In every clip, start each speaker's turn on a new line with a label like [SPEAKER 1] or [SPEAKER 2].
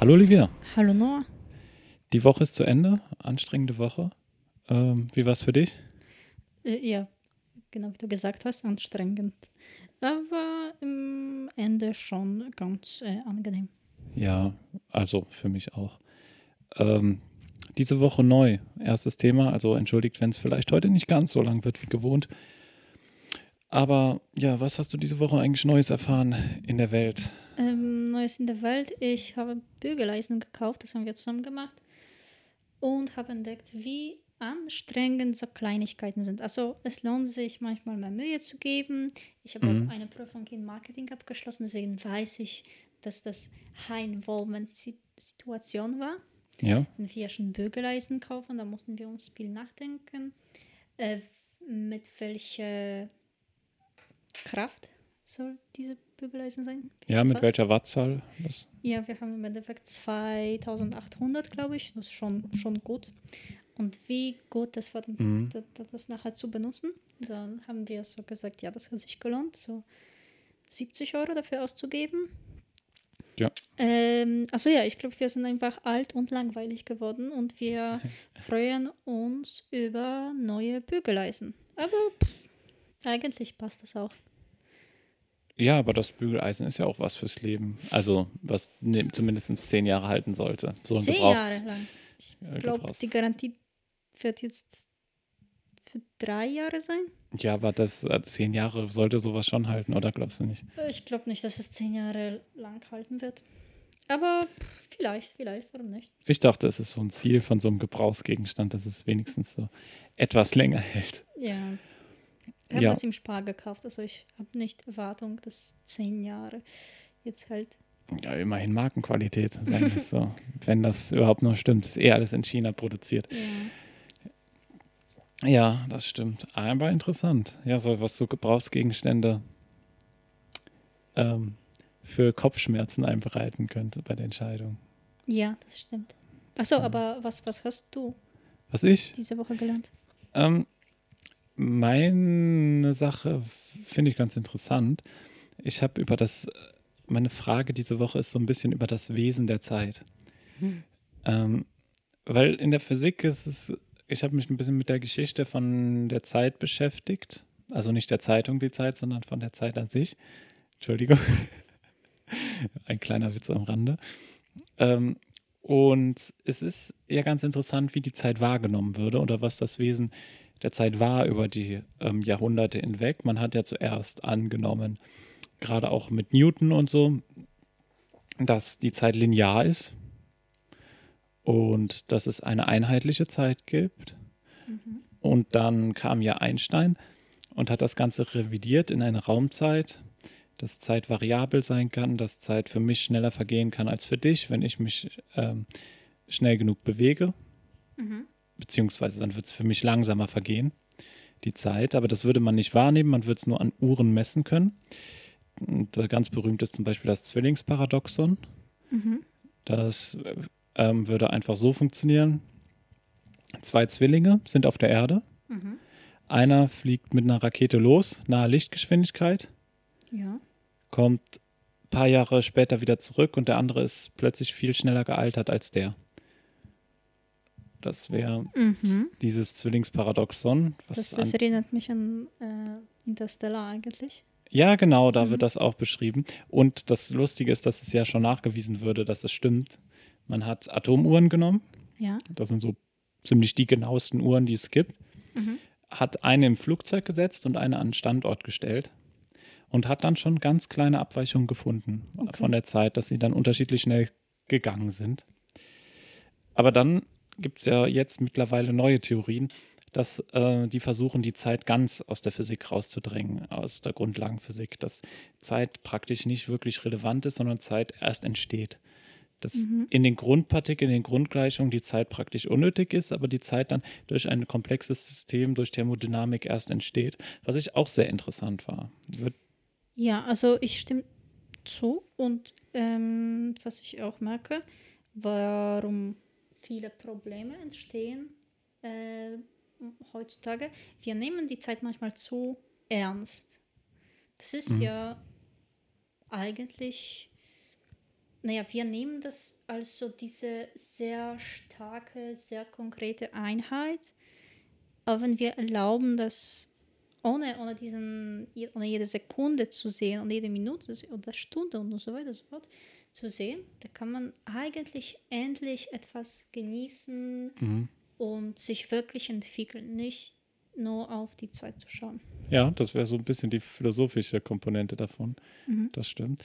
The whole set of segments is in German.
[SPEAKER 1] Hallo Olivia.
[SPEAKER 2] Hallo Noah.
[SPEAKER 1] Die Woche ist zu Ende. Anstrengende Woche. Ähm, wie war es für dich?
[SPEAKER 2] Äh, ja, genau wie du gesagt hast, anstrengend. Aber am Ende schon ganz äh, angenehm.
[SPEAKER 1] Ja, also für mich auch. Ähm, diese Woche neu. Erstes Thema. Also entschuldigt, wenn es vielleicht heute nicht ganz so lang wird wie gewohnt. Aber ja, was hast du diese Woche eigentlich Neues erfahren in der Welt?
[SPEAKER 2] Ähm, Neues in der Welt. Ich habe Bügeleisen gekauft, das haben wir zusammen gemacht. Und habe entdeckt, wie anstrengend so Kleinigkeiten sind. Also es lohnt sich manchmal mehr Mühe zu geben. Ich habe
[SPEAKER 1] Mhm.
[SPEAKER 2] auch eine Prüfung in Marketing abgeschlossen, deswegen weiß ich, dass das High-Involvement-Situation war.
[SPEAKER 1] Ja,
[SPEAKER 2] Wenn wir schon Bügeleisen kaufen, da mussten wir uns viel nachdenken, äh, mit welcher Kraft soll diese Bügeleisen sein?
[SPEAKER 1] ja, mit
[SPEAKER 2] Watt?
[SPEAKER 1] welcher Wattzahl? Das,
[SPEAKER 2] Ja, wir haben im Endeffekt 2800, glaube ich. Das ist schon, schon gut. Und wie gut das war,
[SPEAKER 1] Mhm.
[SPEAKER 2] das, das nachher zu benutzen. Dann haben wir so gesagt, ja, das hat sich gelohnt, so 70 Euro dafür auszugeben.
[SPEAKER 1] Ja.
[SPEAKER 2] Ähm, also ja, ich glaube, wir sind einfach alt und langweilig geworden und wir freuen uns über neue Bügeleisen. Aber pff, eigentlich passt das auch.
[SPEAKER 1] ja, aber das Bügeleisen ist ja auch was fürs Leben. Also, was ne, zumindest zehn Jahre halten sollte. So ein
[SPEAKER 2] Zehn Jahre lang. Ich
[SPEAKER 1] äh,
[SPEAKER 2] glaube, die Garantie wird jetzt für drei Jahre sein.
[SPEAKER 1] Ja, aber das äh, zehn Jahre sollte sowas schon halten, oder glaubst du nicht?
[SPEAKER 2] Ich glaube nicht, dass es zehn Jahre lang halten wird. Aber pff, vielleicht, vielleicht, warum nicht?
[SPEAKER 1] Ich dachte, es ist so ein Ziel von so einem Gebrauchsgegenstand, dass es wenigstens so etwas länger hält.
[SPEAKER 2] Ja. Wir haben
[SPEAKER 1] Ja.
[SPEAKER 2] das im Spar gekauft, also ich habe nicht Erwartung, dass zehn Jahre jetzt halt.
[SPEAKER 1] Ja, immerhin Markenqualität, sagen wir so. Wenn das überhaupt noch stimmt, ist eh alles in China produziert.
[SPEAKER 2] Ja.
[SPEAKER 1] Ja, das stimmt. Aber interessant. Ja, so was so Gebrauchsgegenstände ähm, für Kopfschmerzen einbereiten könnte bei der Entscheidung.
[SPEAKER 2] ja, das stimmt. Achso, aber was, was hast du
[SPEAKER 1] Was ich?
[SPEAKER 2] diese Woche gelernt?
[SPEAKER 1] Ähm, meine Sache finde ich ganz interessant. Ich habe über das, meine Frage diese Woche ist so ein bisschen über das Wesen der Zeit. Ähm, weil in der Physik ist es, ich habe mich ein bisschen mit der Geschichte von der Zeit beschäftigt. Also nicht der Zeitung die Zeit, sondern von der Zeit an sich. Entschuldigung. Ein kleiner Witz am Rande. Ähm, und es ist ja ganz interessant, wie die Zeit wahrgenommen würde oder was das Wesen der Zeit war über die ähm, Jahrhunderte hinweg. Man hat ja zuerst angenommen, gerade auch mit Newton und so, dass die Zeit linear ist und dass es eine einheitliche Zeit gibt.
[SPEAKER 2] Mhm.
[SPEAKER 1] Und dann kam ja Einstein und hat das Ganze revidiert in eine Raumzeit, dass Zeit variabel sein kann, dass Zeit für mich schneller vergehen kann als für dich, wenn ich mich ähm, schnell genug bewege
[SPEAKER 2] Mhm.
[SPEAKER 1] Beziehungsweise dann wird es für mich langsamer vergehen, die Zeit. Aber das würde man nicht wahrnehmen, man würde es nur an Uhren messen können. Und ganz berühmt ist zum Beispiel das Zwillingsparadoxon.
[SPEAKER 2] Mhm.
[SPEAKER 1] Das äh, ähm, würde einfach so funktionieren. Zwei Zwillinge sind auf der Erde.
[SPEAKER 2] Mhm.
[SPEAKER 1] Einer fliegt mit einer Rakete los, nahe Lichtgeschwindigkeit,
[SPEAKER 2] Ja.
[SPEAKER 1] kommt ein paar Jahre später wieder zurück und der andere ist plötzlich viel schneller gealtert als der. Das wäre
[SPEAKER 2] Mhm.
[SPEAKER 1] dieses Zwillingsparadoxon. Was
[SPEAKER 2] Das, das erinnert mich an äh, Interstellar eigentlich.
[SPEAKER 1] ja, genau, da
[SPEAKER 2] Mhm.
[SPEAKER 1] wird das auch beschrieben. Und das Lustige ist, dass es ja schon nachgewiesen würde, dass es stimmt. Man hat Atomuhren genommen,
[SPEAKER 2] Ja.
[SPEAKER 1] das sind so ziemlich die genauesten Uhren, die es gibt,
[SPEAKER 2] Mhm.
[SPEAKER 1] hat eine im Flugzeug gesetzt und eine an den Standort gestellt und hat dann schon ganz kleine Abweichungen gefunden
[SPEAKER 2] Okay.
[SPEAKER 1] von der Zeit, dass sie dann unterschiedlich schnell gegangen sind. Aber dann gibt es ja jetzt mittlerweile neue Theorien, dass äh, die versuchen, die Zeit ganz aus der Physik rauszudrängen, aus der Grundlagenphysik, dass Zeit praktisch nicht wirklich relevant ist, sondern Zeit erst entsteht. Dass
[SPEAKER 2] Mhm.
[SPEAKER 1] in den Grundpartikeln, in den Grundgleichungen die Zeit praktisch unnötig ist, aber die Zeit dann durch ein komplexes System, durch Thermodynamik erst entsteht, was ich auch sehr interessant war. Wird,
[SPEAKER 2] Ja, also ich stimme zu und ähm, was ich auch merke, warum viele Probleme entstehen äh, heutzutage, wir nehmen die Zeit manchmal zu ernst. Das ist
[SPEAKER 1] Mhm.
[SPEAKER 2] ja eigentlich naja, wir nehmen das als so diese sehr starke, sehr konkrete Einheit. Aber wenn wir erlauben, das ohne, ohne, diesen, ohne jede Sekunde zu sehen und jede Minute oder Stunde und so weiter so fort zu sehen, da kann man eigentlich endlich etwas genießen
[SPEAKER 1] Mhm.
[SPEAKER 2] und sich wirklich entwickeln, nicht nur auf die Zeit zu schauen.
[SPEAKER 1] Ja, das wäre so ein bisschen die philosophische Komponente davon.
[SPEAKER 2] Mhm.
[SPEAKER 1] Das stimmt.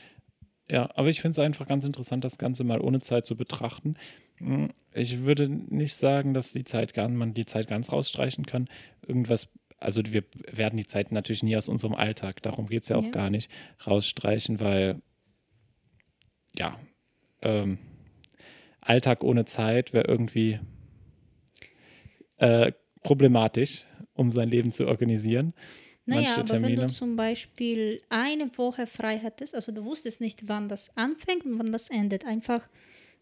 [SPEAKER 1] Ja, aber ich finde es einfach ganz interessant, das Ganze mal ohne Zeit zu betrachten. Hm, Ich würde nicht sagen, dass die Zeit gar, man die Zeit ganz rausstreichen kann. Irgendwas, also wir werden die Zeit natürlich nie aus unserem Alltag, darum geht es ja auch
[SPEAKER 2] Ja.
[SPEAKER 1] gar nicht, rausstreichen, weil ja, ähm, Alltag ohne Zeit wäre irgendwie äh, problematisch, um sein Leben zu organisieren.
[SPEAKER 2] Naja,
[SPEAKER 1] Manche
[SPEAKER 2] aber wenn
[SPEAKER 1] Termine.
[SPEAKER 2] du zum Beispiel eine Woche frei hättest, also du wusstest nicht, wann das anfängt und wann das endet, einfach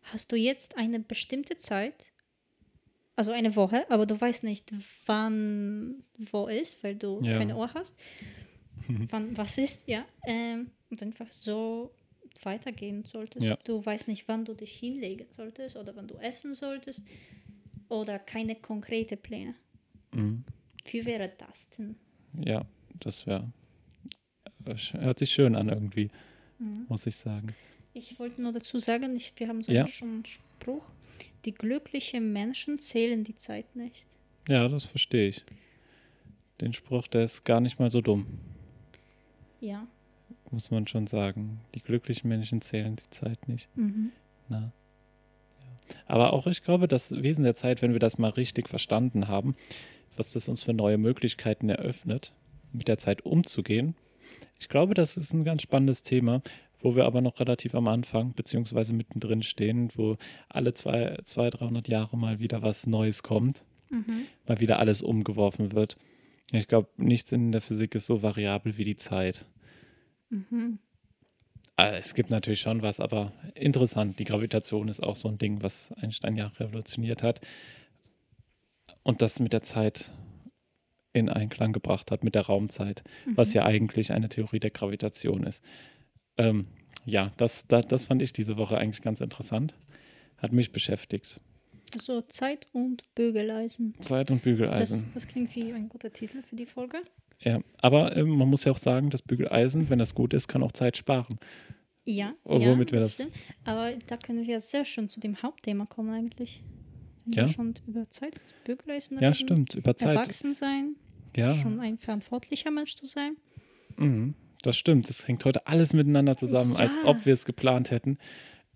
[SPEAKER 2] hast du jetzt eine bestimmte Zeit, also eine Woche, aber du weißt nicht, wann wo ist, weil du
[SPEAKER 1] Ja.
[SPEAKER 2] keine Uhr hast, wann was ist, ja, ähm, und einfach so weitergehen solltest.
[SPEAKER 1] Ja.
[SPEAKER 2] Du weißt nicht, wann du dich hinlegen solltest oder wann du essen solltest oder keine konkrete Pläne.
[SPEAKER 1] Mhm.
[SPEAKER 2] Wie wäre das denn?
[SPEAKER 1] Ja, das wäre. Hört sich schön an irgendwie,
[SPEAKER 2] Mhm.
[SPEAKER 1] muss ich sagen.
[SPEAKER 2] Ich wollte nur dazu sagen, ich, wir haben so
[SPEAKER 1] Ja.
[SPEAKER 2] schon einen Spruch, die glücklichen Menschen zählen die Zeit nicht.
[SPEAKER 1] Ja, das verstehe ich. Den Spruch, der ist gar nicht mal so dumm,
[SPEAKER 2] Ja.
[SPEAKER 1] Muss man schon sagen. Die glücklichen Menschen zählen die Zeit nicht.
[SPEAKER 2] Mhm.
[SPEAKER 1] Na. Ja. Aber auch ich glaube, das Wesen der Zeit, wenn wir das mal richtig verstanden haben, was das uns für neue Möglichkeiten eröffnet, mit der Zeit umzugehen. Ich glaube, das ist ein ganz spannendes Thema, wo wir aber noch relativ am Anfang beziehungsweise mittendrin stehen, wo alle zwei, zwei 300 Jahre mal wieder was Neues kommt,
[SPEAKER 2] Mhm.
[SPEAKER 1] mal wieder alles umgeworfen wird. Ich glaube, nichts in der Physik ist so variabel wie die Zeit.
[SPEAKER 2] Mhm.
[SPEAKER 1] Äh, Es gibt natürlich schon was, aber interessant. Die Gravitation ist auch so ein Ding, was Einstein ja revolutioniert hat und das mit der Zeit in Einklang gebracht hat, mit der Raumzeit, was
[SPEAKER 2] Mhm.
[SPEAKER 1] ja eigentlich eine Theorie der Gravitation ist. Ähm, ja, das, das, das fand ich diese Woche eigentlich ganz interessant. Hat mich beschäftigt.
[SPEAKER 2] So Zeit und Bügeleisen.
[SPEAKER 1] Zeit und Bügeleisen.
[SPEAKER 2] Das, das klingt wie ein guter Titel für die Folge.
[SPEAKER 1] Ja, aber ähm, man muss ja auch sagen, das Bügeleisen, wenn das gut ist, kann auch Zeit sparen.
[SPEAKER 2] Ja,
[SPEAKER 1] Oh,
[SPEAKER 2] ja
[SPEAKER 1] womit wir das-
[SPEAKER 2] stimmt. Aber da können wir sehr schön zu dem Hauptthema kommen eigentlich. Wenn
[SPEAKER 1] Ja.
[SPEAKER 2] wir schon über Zeit und Bügeleisen
[SPEAKER 1] Ja,
[SPEAKER 2] reden.
[SPEAKER 1] stimmt. Über Zeit.
[SPEAKER 2] Erwachsen sein,
[SPEAKER 1] Ja,
[SPEAKER 2] schon ein verantwortlicher Mensch zu sein.
[SPEAKER 1] Mhm, das stimmt. Das hängt heute alles miteinander zusammen, als
[SPEAKER 2] Ja.
[SPEAKER 1] ob wir es geplant hätten,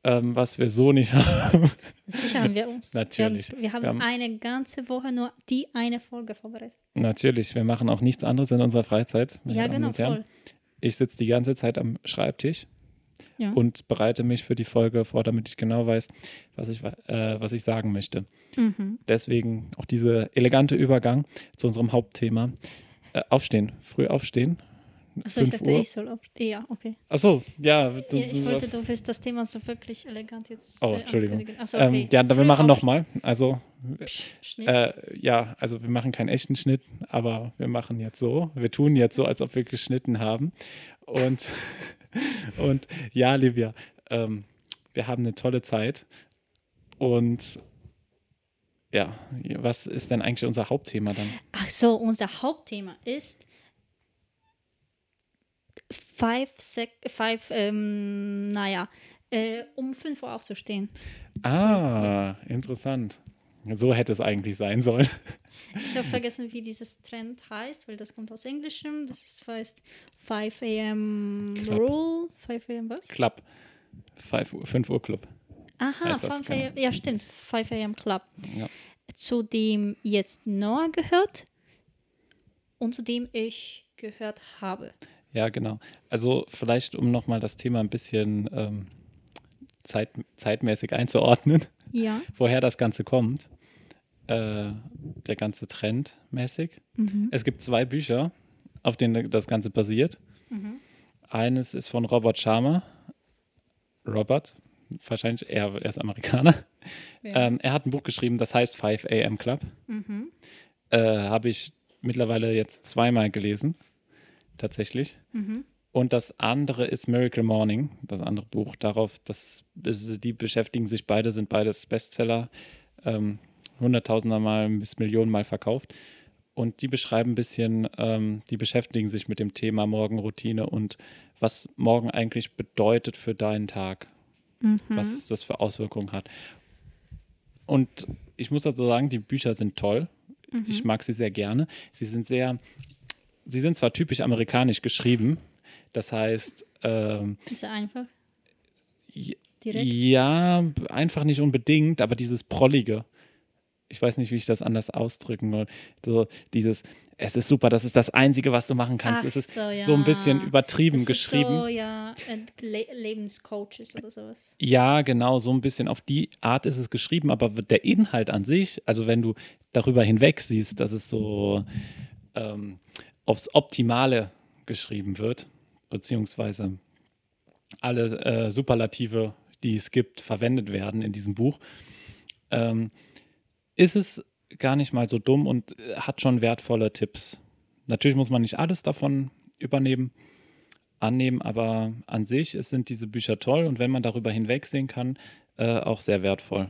[SPEAKER 1] ähm, was wir so nicht haben.
[SPEAKER 2] Sicher haben wir uns.
[SPEAKER 1] Natürlich.
[SPEAKER 2] Wir haben, wir haben
[SPEAKER 1] Wir haben-
[SPEAKER 2] eine ganze Woche nur die eine Folge vorbereitet.
[SPEAKER 1] Natürlich, wir machen auch nichts anderes in unserer Freizeit.
[SPEAKER 2] Ja, genau, voll.
[SPEAKER 1] Ich sitze die ganze Zeit am Schreibtisch
[SPEAKER 2] Ja.
[SPEAKER 1] und bereite mich für die Folge vor, damit ich genau weiß, was ich, äh, was ich sagen möchte.
[SPEAKER 2] Mhm.
[SPEAKER 1] Deswegen auch dieser elegante Übergang zu unserem Hauptthema. Äh, aufstehen, früh aufstehen.
[SPEAKER 2] Achso, ich
[SPEAKER 1] 5
[SPEAKER 2] dachte,
[SPEAKER 1] Uhr.
[SPEAKER 2] ich soll. Ja, okay.
[SPEAKER 1] Achso, ja. Du,
[SPEAKER 2] ich
[SPEAKER 1] du
[SPEAKER 2] wollte,
[SPEAKER 1] hast-
[SPEAKER 2] du willst das Thema so wirklich elegant jetzt.
[SPEAKER 1] Oh,
[SPEAKER 2] äh,
[SPEAKER 1] Entschuldigung.
[SPEAKER 2] ankündigen. Achso, okay.
[SPEAKER 1] ähm, ja, dann wir machen nochmal. Also
[SPEAKER 2] Schnitt.
[SPEAKER 1] Äh, ja, also wir machen keinen echten Schnitt, aber wir machen jetzt so. Wir tun jetzt so, als ob wir geschnitten haben. Und, und ja, Livia, ähm, wir haben eine tolle Zeit. Und ja, was ist denn eigentlich unser Hauptthema dann?
[SPEAKER 2] Ach so, unser Hauptthema ist five sec five, ähm, naja, äh, um 5 Uhr aufzustehen.
[SPEAKER 1] Ah, interessant. So hätte es eigentlich sein sollen.
[SPEAKER 2] Ich habe vergessen, wie dieses Trend heißt, weil das kommt aus Englischem. Das ist, heißt 5 a.m.
[SPEAKER 1] Club.
[SPEAKER 2] Rule. 5 a.m. was?
[SPEAKER 1] Club. 5 Uhr Club.
[SPEAKER 2] Aha,
[SPEAKER 1] heißt das,
[SPEAKER 2] 5
[SPEAKER 1] genau.
[SPEAKER 2] a.m. Ja, stimmt. 5 a.m. Club.
[SPEAKER 1] Ja.
[SPEAKER 2] Zu dem jetzt Noah gehört und zu dem ich gehört habe.
[SPEAKER 1] Ja, genau. Also vielleicht, um nochmal das Thema ein bisschen ähm, zeit, zeitmäßig einzuordnen,
[SPEAKER 2] Ja.
[SPEAKER 1] woher das Ganze kommt. Äh, der ganze Trend mäßig.
[SPEAKER 2] Mhm.
[SPEAKER 1] Es gibt zwei Bücher, auf denen das Ganze basiert.
[SPEAKER 2] Mhm.
[SPEAKER 1] Eines ist von Robert Sharma. Robert, wahrscheinlich er, er ist Amerikaner.
[SPEAKER 2] Ja.
[SPEAKER 1] Ähm, er hat ein Buch geschrieben, das heißt 5 AM Club.
[SPEAKER 2] Mhm.
[SPEAKER 1] Äh, Habe ich mittlerweile jetzt zweimal gelesen, tatsächlich.
[SPEAKER 2] Mhm.
[SPEAKER 1] Und das andere ist Miracle Morning, das andere Buch. Darauf, das, die beschäftigen sich beide, sind beides Bestseller, ähm, hunderttausender Mal bis Millionen Mal verkauft. Und die beschreiben ein bisschen, ähm, die beschäftigen sich mit dem Thema Morgenroutine und was morgen eigentlich bedeutet für deinen Tag, mhm. was das für Auswirkungen hat. Und ich muss also sagen, die Bücher sind toll. Mhm. Ich mag sie sehr gerne. Sie sind sehr, sie sind zwar typisch amerikanisch geschrieben, das heißt. Ähm,
[SPEAKER 2] ist er einfach?
[SPEAKER 1] Direkt? Ja, einfach nicht unbedingt, aber dieses Prollige. Ich weiß nicht, wie ich das anders ausdrücken soll. So dieses, es ist super, das ist das Einzige, was du machen kannst. Ach es ist so, ja. so, ein bisschen übertrieben das geschrieben. so,
[SPEAKER 2] ja, Le Lebenscoaches oder sowas.
[SPEAKER 1] Ja, genau, so ein bisschen auf die Art ist es geschrieben, aber der Inhalt an sich, also wenn du darüber hinweg siehst, dass es so ähm, aufs Optimale geschrieben wird, beziehungsweise alle äh, Superlative, die es gibt, verwendet werden in diesem Buch, ähm, ist es gar nicht mal so dumm und äh, hat schon wertvolle Tipps. Natürlich muss man nicht alles davon übernehmen, annehmen, aber an sich sind diese Bücher toll und wenn man darüber hinwegsehen kann, äh, auch sehr wertvoll,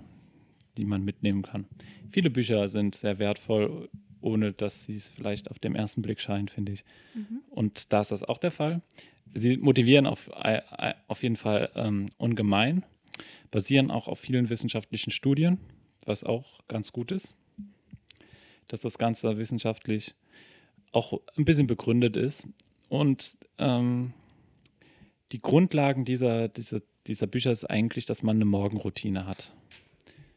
[SPEAKER 1] die man mitnehmen kann. Viele Bücher sind sehr wertvoll, ohne dass sie es vielleicht auf dem ersten Blick scheinen, finde ich. Mhm. Und da ist das auch der Fall. Sie motivieren auf, äh, äh, auf jeden Fall ähm, ungemein, basieren auch auf vielen wissenschaftlichen Studien, was auch ganz gut ist dass das Ganze wissenschaftlich auch ein bisschen begründet ist. Und ähm, die Grundlagen dieser, dieser, dieser Bücher ist eigentlich, dass man eine Morgenroutine hat.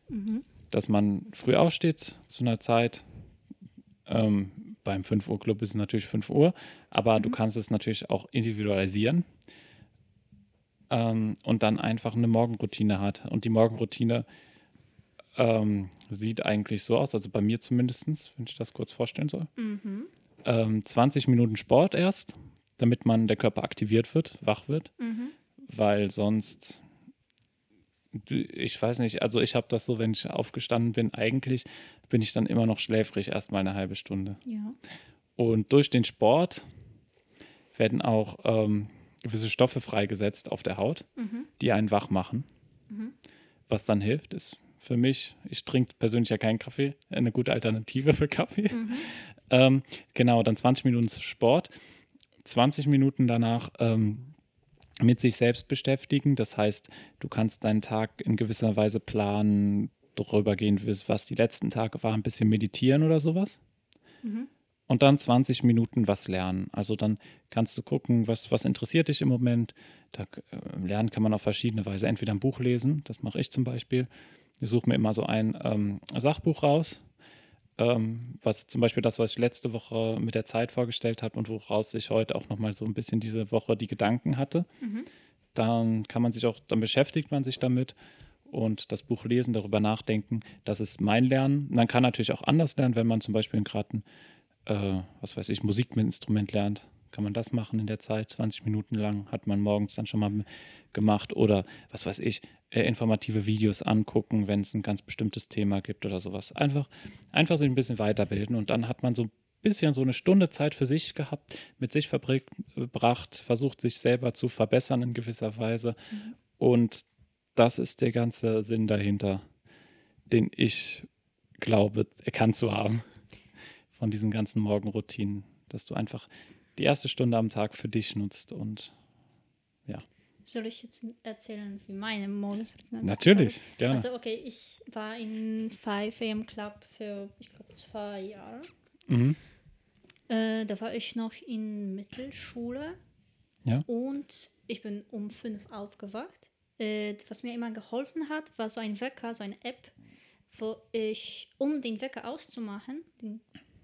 [SPEAKER 1] Mhm. Dass man früh aufsteht zu einer Zeit. Ähm, beim 5 Uhr Club ist es natürlich 5 Uhr, aber mhm. du kannst es natürlich auch individualisieren ähm, und dann einfach eine Morgenroutine hat. Und die Morgenroutine ähm, sieht eigentlich so aus, also bei mir zumindest, wenn ich das kurz vorstellen soll. Mhm. Ähm, 20 Minuten Sport erst, damit man der Körper aktiviert wird, wach wird, mhm. weil sonst, ich weiß nicht, also ich habe das so, wenn ich aufgestanden bin, eigentlich bin ich dann immer noch schläfrig, erst mal eine halbe Stunde.
[SPEAKER 2] Ja.
[SPEAKER 1] Und durch den Sport werden auch ähm, gewisse Stoffe freigesetzt auf der Haut, mhm. die einen wach machen. Mhm. Was dann hilft, ist für mich. Ich trinke persönlich ja keinen Kaffee, eine gute Alternative für Kaffee. Mhm. Ähm, genau, dann 20 Minuten Sport, 20 Minuten danach ähm, mit sich selbst beschäftigen. Das heißt, du kannst deinen Tag in gewisser Weise planen, darüber gehen, was die letzten Tage waren, ein bisschen meditieren oder sowas. Mhm. Und dann 20 Minuten was lernen. Also dann kannst du gucken, was, was interessiert dich im Moment. Da, äh, lernen kann man auf verschiedene Weise. Entweder ein Buch lesen, das mache ich zum Beispiel. Ich suche mir immer so ein ähm, Sachbuch raus, ähm, was zum Beispiel das, was ich letzte Woche mit der Zeit vorgestellt habe und woraus ich heute auch nochmal so ein bisschen diese Woche die Gedanken hatte. Mhm. Dann kann man sich auch, dann beschäftigt man sich damit und das Buch lesen, darüber nachdenken, das ist mein Lernen. Man kann natürlich auch anders lernen, wenn man zum Beispiel gerade ein, äh, was weiß ich, Musik mit Instrument lernt kann man das machen in der Zeit, 20 Minuten lang, hat man morgens dann schon mal gemacht oder was weiß ich, äh, informative Videos angucken, wenn es ein ganz bestimmtes Thema gibt oder sowas. Einfach, einfach sich ein bisschen weiterbilden und dann hat man so ein bisschen so eine Stunde Zeit für sich gehabt, mit sich verbracht, versucht sich selber zu verbessern in gewisser Weise mhm. und das ist der ganze Sinn dahinter, den ich glaube, erkannt zu haben von diesen ganzen Morgenroutinen, dass du einfach die erste Stunde am Tag für dich nutzt und ja.
[SPEAKER 2] Soll ich jetzt erzählen, wie meine Morgensroutine
[SPEAKER 1] Natürlich, gerne.
[SPEAKER 2] Also, okay, ich war in 5 AM Club für, ich glaube, zwei Jahre.
[SPEAKER 1] Mhm.
[SPEAKER 2] Äh, da war ich noch in Mittelschule.
[SPEAKER 1] Ja.
[SPEAKER 2] Und ich bin um fünf aufgewacht. Äh, was mir immer geholfen hat, war so ein Wecker, so eine App, wo ich, um den Wecker auszumachen, den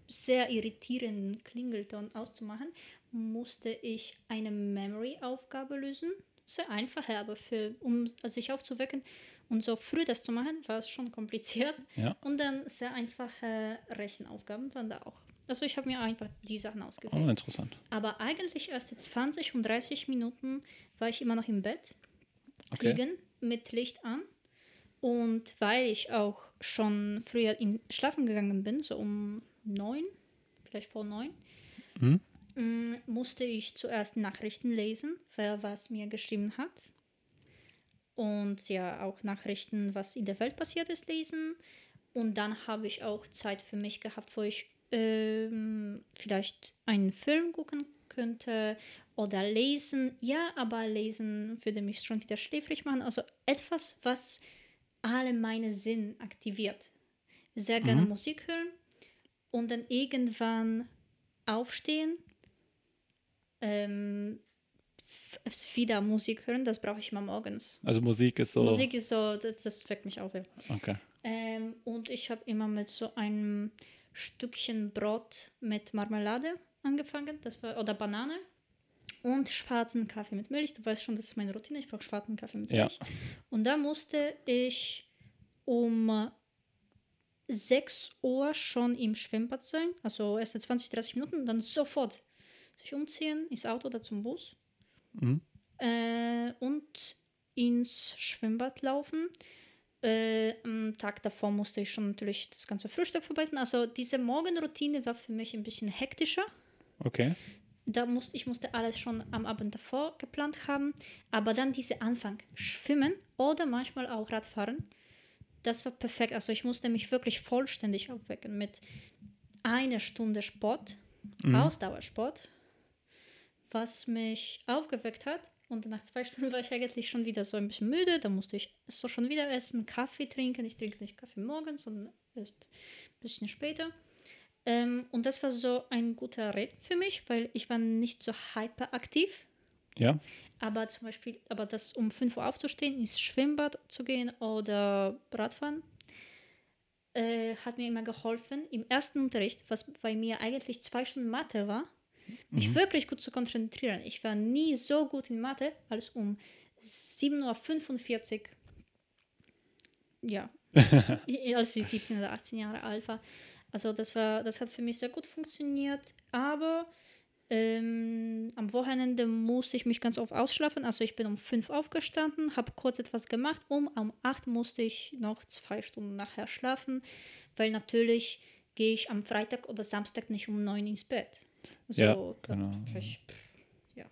[SPEAKER 2] sehr irritierenden Klingelton auszumachen, musste ich eine Memory-Aufgabe lösen. Sehr einfach, aber für, um sich aufzuwecken und so früh das zu machen, war es schon kompliziert.
[SPEAKER 1] Ja.
[SPEAKER 2] Und dann sehr einfache Rechenaufgaben waren da auch. Also ich habe mir einfach die Sachen ausgewählt.
[SPEAKER 1] Oh, interessant.
[SPEAKER 2] Aber eigentlich erst in 20 und 30 Minuten war ich immer noch im Bett okay. liegen mit Licht an. Und weil ich auch schon früher in schlafen gegangen bin, so um neun, vielleicht vor neun,
[SPEAKER 1] mhm.
[SPEAKER 2] mm, musste ich zuerst Nachrichten lesen, wer was mir geschrieben hat. Und ja, auch Nachrichten, was in der Welt passiert ist, lesen. Und dann habe ich auch Zeit für mich gehabt, wo ich ähm, vielleicht einen Film gucken könnte oder lesen. Ja, aber lesen würde mich schon wieder schläfrig machen. Also etwas, was alle meine Sinn aktiviert. Sehr gerne
[SPEAKER 1] Mhm.
[SPEAKER 2] Musik hören und dann irgendwann aufstehen, ähm, wieder Musik hören. Das brauche ich mal morgens.
[SPEAKER 1] Also Musik ist so.
[SPEAKER 2] Musik ist so, das, das weckt mich auf. ja.
[SPEAKER 1] Okay.
[SPEAKER 2] Ähm, und ich habe immer mit so einem Stückchen Brot mit Marmelade angefangen, das war, oder Banane. Und schwarzen Kaffee mit Milch. Du weißt schon, das ist meine Routine. Ich brauche schwarzen Kaffee mit
[SPEAKER 1] Ja.
[SPEAKER 2] Milch. Und da musste ich um 6 Uhr schon im Schwimmbad sein. Also erst 20, 30 Minuten, dann sofort sich umziehen, ins Auto oder zum Bus.
[SPEAKER 1] Mhm.
[SPEAKER 2] Äh, und ins Schwimmbad laufen. Äh, am Tag davor musste ich schon natürlich das ganze Frühstück vorbereiten. Also diese Morgenroutine war für mich ein bisschen hektischer.
[SPEAKER 1] Okay.
[SPEAKER 2] Da musste, ich musste alles schon am Abend davor geplant haben. Aber dann diese Anfang, Schwimmen oder manchmal auch Radfahren, das war perfekt. Also ich musste mich wirklich vollständig aufwecken mit einer Stunde Sport, Ausdauersport, was mich aufgeweckt hat. Und nach zwei Stunden war ich eigentlich schon wieder so ein bisschen müde. Da musste ich so schon wieder essen, Kaffee trinken. Ich trinke nicht Kaffee morgens, sondern erst ein bisschen später. Ähm, und das war so ein guter Rhythmus für mich, weil ich war nicht so hyperaktiv.
[SPEAKER 1] Ja.
[SPEAKER 2] Aber zum Beispiel, aber das um 5 Uhr aufzustehen, ins Schwimmbad zu gehen oder Radfahren, äh, hat mir immer geholfen. Im ersten Unterricht, was bei mir eigentlich zwei Stunden Mathe war, mich wirklich gut zu konzentrieren. Ich war nie so gut in Mathe, als um 7.45 Uhr, ja, als ich 17 oder 18 Jahre alt war. Also das war, das hat für mich sehr gut funktioniert, aber ähm, am Wochenende musste ich mich ganz oft ausschlafen. Also ich bin um 5 aufgestanden, habe kurz etwas gemacht. Um um 8 musste ich noch zwei Stunden nachher schlafen, weil natürlich gehe ich am Freitag oder Samstag nicht um 9 ins Bett. Also
[SPEAKER 1] Ja,
[SPEAKER 2] da,
[SPEAKER 1] genau.
[SPEAKER 2] ich, ja.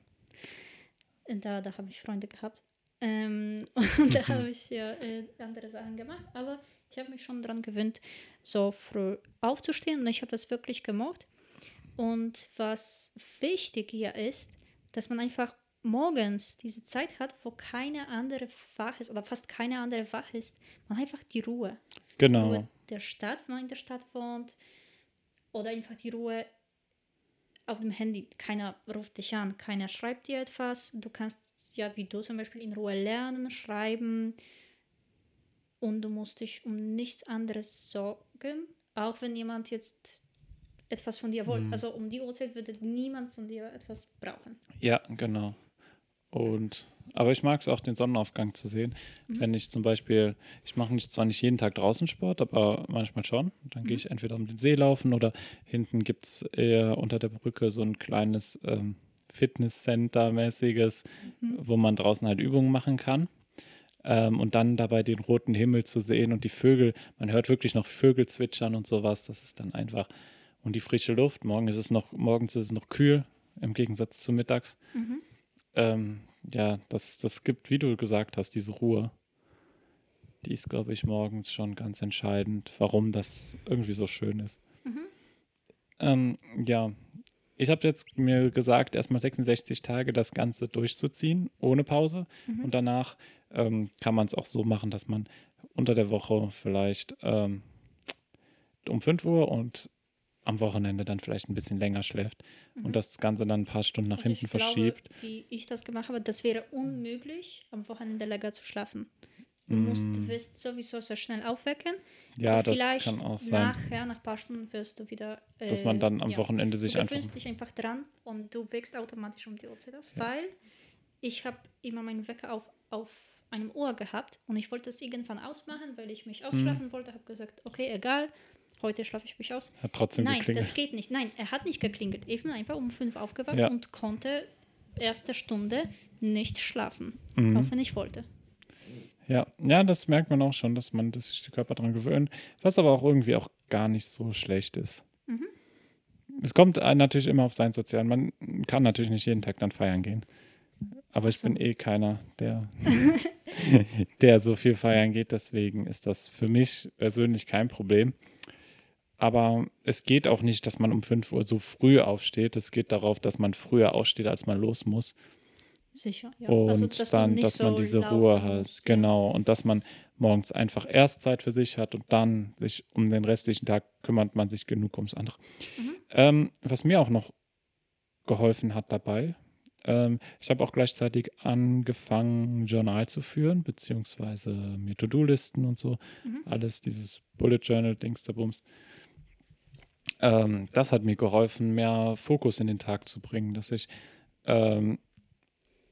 [SPEAKER 2] Da, da habe ich Freunde gehabt. Ähm, und da habe ich ja äh, andere Sachen gemacht. Aber ich habe mich schon daran gewöhnt, so früh aufzustehen. Und ich habe das wirklich gemocht. Und was wichtig hier ist, dass man einfach morgens diese Zeit hat, wo keine andere wach ist oder fast keine andere wach ist. Man hat einfach die Ruhe.
[SPEAKER 1] Genau.
[SPEAKER 2] Ruhe der Stadt, wenn man in der Stadt wohnt. Oder einfach die Ruhe auf dem Handy. Keiner ruft dich an, keiner schreibt dir etwas. Du kannst ja, wie du zum Beispiel, in Ruhe lernen, schreiben. Und du musst dich um nichts anderes sorgen. Auch wenn jemand jetzt etwas von dir wollte. Also um die Uhrzeit würde niemand von dir etwas brauchen.
[SPEAKER 1] Ja, genau. Und aber ich mag es auch, den Sonnenaufgang zu sehen. Wenn ich zum Beispiel, ich mache nicht, zwar nicht jeden Tag draußen Sport, aber manchmal schon. Dann gehe ich entweder um den See laufen oder hinten gibt es eher unter der Brücke so ein kleines ähm, Fitnesscenter-mäßiges, wo man draußen halt Übungen machen kann. Ähm, und dann dabei den roten Himmel zu sehen und die Vögel, man hört wirklich noch Vögel zwitschern und sowas. Das ist dann einfach. Und die frische Luft. Morgen ist es noch, morgens ist es noch kühl, im Gegensatz zu mittags. Ähm, ja, das, das gibt, wie du gesagt hast, diese Ruhe. Die ist, glaube ich, morgens schon ganz entscheidend, warum das irgendwie so schön ist. Ähm, ja, ich habe jetzt mir gesagt, erstmal 66 Tage das Ganze durchzuziehen, ohne Pause. Und danach ähm, kann man es auch so machen, dass man unter der Woche vielleicht ähm, um 5 Uhr und am Wochenende dann vielleicht ein bisschen länger schläft und das Ganze dann ein paar Stunden nach
[SPEAKER 2] Also
[SPEAKER 1] hinten
[SPEAKER 2] ich glaube,
[SPEAKER 1] verschiebt.
[SPEAKER 2] wie ich das gemacht habe, das wäre unmöglich, am Wochenende länger zu schlafen. Du musst, du wirst sowieso sehr schnell aufwecken.
[SPEAKER 1] Mm. Ja,
[SPEAKER 2] Aber
[SPEAKER 1] das
[SPEAKER 2] vielleicht
[SPEAKER 1] kann auch sein.
[SPEAKER 2] Nachher, nach ein paar Stunden, wirst du wieder. Äh,
[SPEAKER 1] Dass man dann am
[SPEAKER 2] ja.
[SPEAKER 1] Wochenende sich
[SPEAKER 2] du
[SPEAKER 1] einfach.
[SPEAKER 2] gewöhnst dich einfach dran und du wächst automatisch um die Uhrzeit auf, weil ich habe immer meinen Wecker auf, auf einem Ohr gehabt und ich wollte es irgendwann ausmachen, weil ich mich ausschlafen
[SPEAKER 1] Mhm.
[SPEAKER 2] wollte. habe gesagt, okay, egal, heute schlafe ich mich aus.
[SPEAKER 1] Hat trotzdem
[SPEAKER 2] Nein,
[SPEAKER 1] geklingelt.
[SPEAKER 2] das geht nicht. Nein, er hat nicht geklingelt. Ich bin einfach um fünf aufgewacht
[SPEAKER 1] Ja.
[SPEAKER 2] und konnte erste Stunde nicht schlafen,
[SPEAKER 1] Mhm.
[SPEAKER 2] auch wenn ich wollte.
[SPEAKER 1] Ja, ja, das merkt man auch schon, dass man dass sich der Körper dran gewöhnt, was aber auch irgendwie auch gar nicht so schlecht ist. Es kommt natürlich immer auf sein Sozial. Man kann natürlich nicht jeden Tag dann feiern gehen. Aber ich so. bin eh keiner, der, der so viel feiern geht. Deswegen ist das für mich persönlich kein Problem. Aber es geht auch nicht, dass man um 5 Uhr so früh aufsteht. Es geht darauf, dass man früher aufsteht, als man los muss.
[SPEAKER 2] Sicher, ja.
[SPEAKER 1] Und also, dass dann, dass man so diese Ruhe hat. Muss, genau. Und dass man morgens einfach erst Zeit für sich hat und dann sich um den restlichen Tag kümmert man sich genug ums andere. Mhm. Ähm, was mir auch noch geholfen hat dabei, ähm, ich habe auch gleichzeitig angefangen, Journal zu führen, beziehungsweise mir To-Do-Listen und so. Mhm. Alles dieses Bullet Journal, Dings der Bums. Ähm, das hat mir geholfen, mehr Fokus in den Tag zu bringen, dass ich ähm,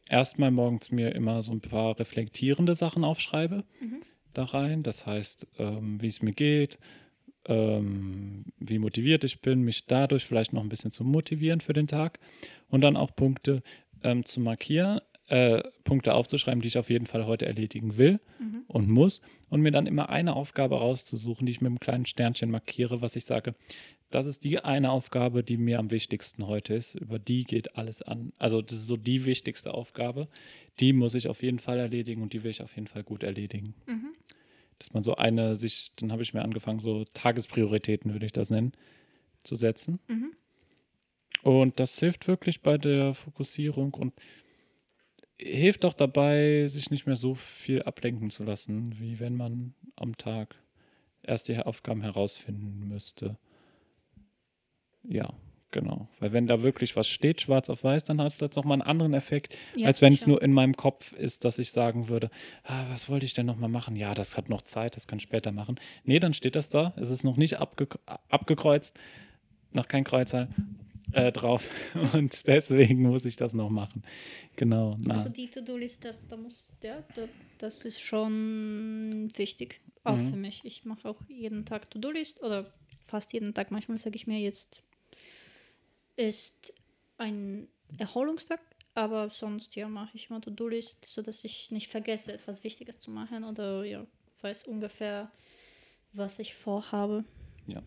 [SPEAKER 1] erstmal morgens mir immer so ein paar reflektierende Sachen aufschreibe mhm. da rein. Das heißt, ähm, wie es mir geht, ähm, wie motiviert ich bin, mich dadurch vielleicht noch ein bisschen zu motivieren für den Tag und dann auch Punkte ähm, zu markieren, äh, Punkte aufzuschreiben, die ich auf jeden Fall heute erledigen will mhm. und muss und mir dann immer eine Aufgabe rauszusuchen, die ich mit einem kleinen Sternchen markiere, was ich sage, das ist die eine Aufgabe, die mir am wichtigsten heute ist. Über die geht alles an. Also das ist so die wichtigste Aufgabe. Die muss ich auf jeden Fall erledigen und die will ich auf jeden Fall gut erledigen. Mhm dass man so eine sich, dann habe ich mir angefangen, so Tagesprioritäten, würde ich das nennen, zu setzen. Mhm. Und das hilft wirklich bei der Fokussierung und hilft auch dabei, sich nicht mehr so viel ablenken zu lassen, wie wenn man am Tag erst die Aufgaben herausfinden müsste. Ja. Genau, weil wenn da wirklich was steht, schwarz auf weiß, dann hat es jetzt nochmal einen anderen Effekt, ja, als wenn es nur in meinem Kopf ist, dass ich sagen würde, ah, was wollte ich denn nochmal machen? Ja, das hat noch Zeit, das kann ich später machen. Nee, dann steht das da, es ist noch nicht abge abgekreuzt, noch kein Kreuzer äh, drauf und deswegen muss ich das noch machen. Genau.
[SPEAKER 2] Na. Also die To-Do-List, das, da muss, ja, das ist schon wichtig, auch mhm. für mich. Ich mache auch jeden Tag To-Do-List oder fast jeden Tag. Manchmal sage ich mir jetzt ist ein Erholungstag, aber sonst ja mache ich mal To-Do-List, sodass ich nicht vergesse, etwas Wichtiges zu machen oder ja, weiß ungefähr, was ich vorhabe.
[SPEAKER 1] Ja.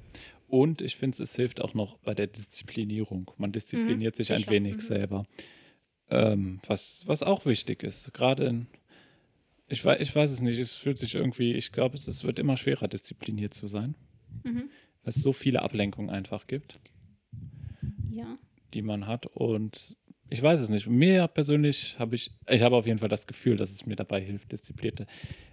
[SPEAKER 1] Und ich finde, es hilft auch noch bei der Disziplinierung. Man diszipliniert mhm, sich sicher. ein wenig mhm. selber. Ähm, was, was auch wichtig ist. Gerade in, ich weiß, ich weiß es nicht, es fühlt sich irgendwie, ich glaube, es, es wird immer schwerer, diszipliniert zu sein. Mhm. Weil es so viele Ablenkungen einfach gibt
[SPEAKER 2] ja.
[SPEAKER 1] die man hat. Und ich weiß es nicht. Mir persönlich habe ich, ich habe auf jeden Fall das Gefühl, dass es mir dabei hilft, disziplinierter,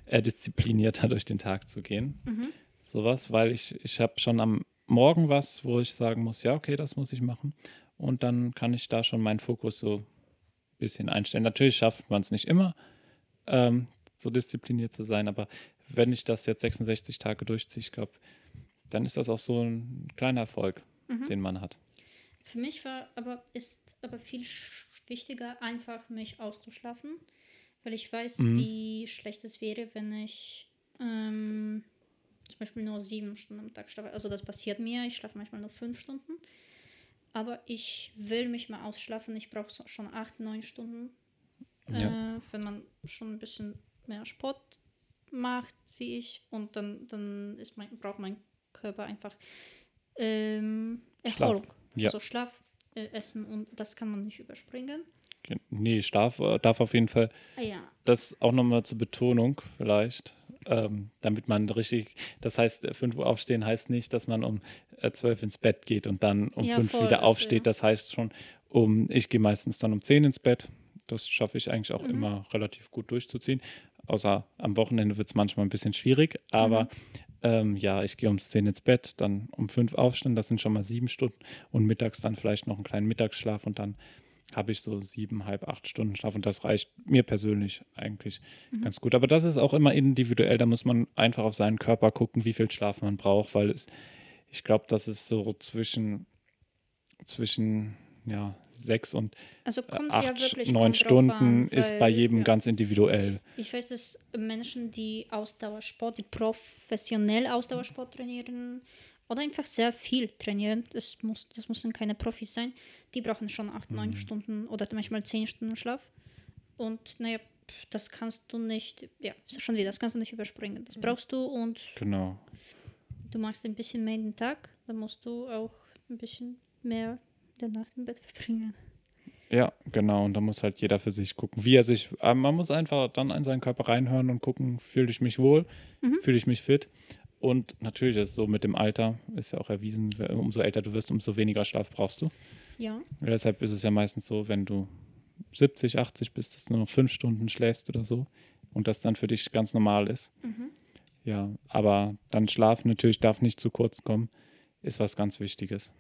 [SPEAKER 1] äh, disziplinierter durch den Tag zu gehen. Mhm. Sowas, weil ich, ich habe schon am Morgen was, wo ich sagen muss, ja, okay, das muss ich machen. Und dann kann ich da schon meinen Fokus so ein bisschen einstellen. Natürlich schafft man es nicht immer, ähm, so diszipliniert zu sein, aber wenn ich das jetzt 66 Tage durchziehe, ich glaube, dann ist das auch so ein kleiner Erfolg, mhm. den man hat.
[SPEAKER 2] Für mich war aber, ist aber viel wichtiger, einfach mich auszuschlafen, weil ich weiß, mhm. wie schlecht es wäre, wenn ich ähm, zum Beispiel nur sieben Stunden am Tag schlafe. Also das passiert mir, ich schlafe manchmal nur fünf Stunden. Aber ich will mich mal ausschlafen. Ich brauche schon acht, neun Stunden, ja. äh, wenn man schon ein bisschen mehr Sport macht wie ich. Und dann, dann ist mein, braucht mein Körper einfach ähm, Erholung. Schlaf. Ja. Also Schlaf, äh, Essen und das kann man nicht überspringen.
[SPEAKER 1] Nee, Schlaf äh, darf auf jeden Fall.
[SPEAKER 2] Ah, ja.
[SPEAKER 1] Das auch nochmal zur Betonung vielleicht, ähm, damit man richtig, das heißt, 5 Uhr aufstehen heißt nicht, dass man um äh, 12 ins Bett geht und dann um ja, 5 wieder aufsteht. Also, ja. Das heißt schon, um, ich gehe meistens dann um 10 ins Bett. Das schaffe ich eigentlich auch mhm. immer relativ gut durchzuziehen. Außer am Wochenende wird es manchmal ein bisschen schwierig, aber mhm. Ähm, ja, ich gehe um 10 ins Bett, dann um 5 aufstehen, das sind schon mal sieben Stunden und mittags dann vielleicht noch einen kleinen Mittagsschlaf und dann habe ich so sieben, halb acht Stunden Schlaf und das reicht mir persönlich eigentlich mhm. ganz gut. Aber das ist auch immer individuell, da muss man einfach auf seinen Körper gucken, wie viel Schlaf man braucht, weil es, ich glaube, das ist so zwischen, zwischen ja, sechs und
[SPEAKER 2] also
[SPEAKER 1] acht, ja neun Stunden an, ist bei jedem ja. ganz individuell.
[SPEAKER 2] Ich weiß, dass Menschen, die Ausdauersport, die professionell Ausdauersport trainieren oder einfach sehr viel trainieren, das, muss, das müssen keine Profis sein, die brauchen schon acht, neun mhm. Stunden oder manchmal zehn Stunden Schlaf. Und naja, das kannst du nicht, ja, schon wieder, das kannst du nicht überspringen. Das brauchst du und
[SPEAKER 1] genau.
[SPEAKER 2] du machst ein bisschen mehr in den Tag, dann musst du auch ein bisschen mehr der Nacht im Bett verbringen.
[SPEAKER 1] Ja, genau. Und da muss halt jeder für sich gucken, wie er sich. äh, Man muss einfach dann in seinen Körper reinhören und gucken, fühle ich mich wohl,
[SPEAKER 2] Mhm.
[SPEAKER 1] fühle ich mich fit. Und natürlich ist es so mit dem Alter, ist ja auch erwiesen, umso älter du wirst, umso weniger Schlaf brauchst du.
[SPEAKER 2] Ja,
[SPEAKER 1] Und deshalb ist es ja meistens so, wenn du 70, 80 bist, dass du nur noch fünf Stunden schläfst oder so. Und das dann für dich ganz normal ist.
[SPEAKER 2] mhm.
[SPEAKER 1] Ja, aber dann Schlaf natürlich darf nicht zu kurz kommen, ist was ganz Wichtiges.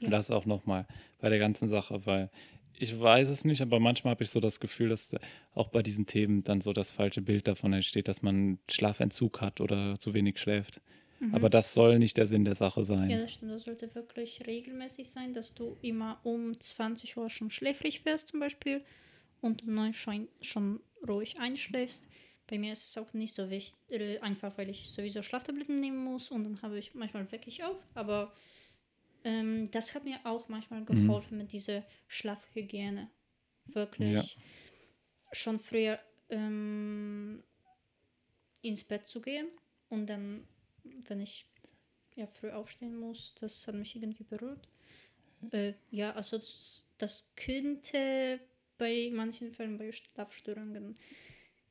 [SPEAKER 2] Ja.
[SPEAKER 1] Das auch nochmal bei der ganzen Sache, weil ich weiß es nicht, aber manchmal habe ich so das Gefühl, dass auch bei diesen Themen dann so das falsche Bild davon entsteht, dass man Schlafentzug hat oder zu wenig schläft.
[SPEAKER 2] Mhm.
[SPEAKER 1] Aber das soll nicht der Sinn der Sache sein.
[SPEAKER 2] Ja, das stimmt. Das sollte wirklich regelmäßig sein, dass du immer um 20 Uhr schon schläfrig wirst zum Beispiel und um 9 schon, schon ruhig einschläfst. Bei mir ist es auch nicht so wichtig, äh, einfach weil ich sowieso Schlaftabletten nehmen muss und dann habe ich manchmal wecke ich auf. Aber ähm, das hat mir auch manchmal
[SPEAKER 1] Mhm.
[SPEAKER 2] geholfen mit dieser Schlafhygiene. Wirklich
[SPEAKER 1] Ja.
[SPEAKER 2] schon früher ähm, ins Bett zu gehen und dann, wenn ich ja früh aufstehen muss, das hat mich irgendwie berührt. Äh, ja, also das, das könnte bei manchen Fällen bei Schlafstörungen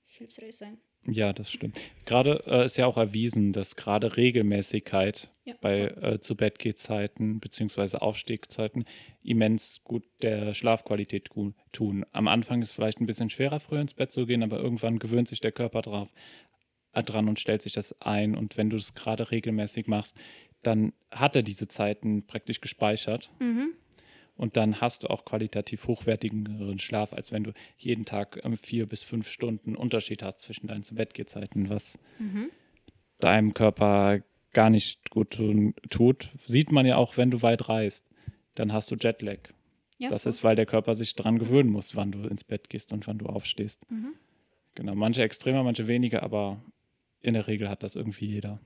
[SPEAKER 2] hilfreich sein.
[SPEAKER 1] Ja, das stimmt. Gerade äh, ist ja auch erwiesen, dass gerade Regelmäßigkeit
[SPEAKER 2] Ja,
[SPEAKER 1] bei äh, zu Bett Zeiten beziehungsweise Aufstehzeiten immens gut der Schlafqualität tun. Am Anfang ist es vielleicht ein bisschen schwerer, früher ins Bett zu gehen, aber irgendwann gewöhnt sich der Körper drauf, äh, dran und stellt sich das ein. Und wenn du es gerade regelmäßig machst, dann hat er diese Zeiten praktisch gespeichert.
[SPEAKER 2] Mhm.
[SPEAKER 1] Und dann hast du auch qualitativ hochwertigeren Schlaf, als wenn du jeden Tag ähm, vier bis fünf Stunden Unterschied hast zwischen deinen zu Bett Zeiten, was
[SPEAKER 2] Mhm.
[SPEAKER 1] deinem Körper gar nicht gut tut. Sieht man ja auch, wenn du weit reist. Dann hast du Jetlag.
[SPEAKER 2] Ja,
[SPEAKER 1] das
[SPEAKER 2] voll.
[SPEAKER 1] ist, weil der Körper sich dran gewöhnen muss, wann du ins Bett gehst und wann du aufstehst.
[SPEAKER 2] Mhm.
[SPEAKER 1] Genau, manche extremer, manche weniger, aber in der Regel hat das irgendwie jeder.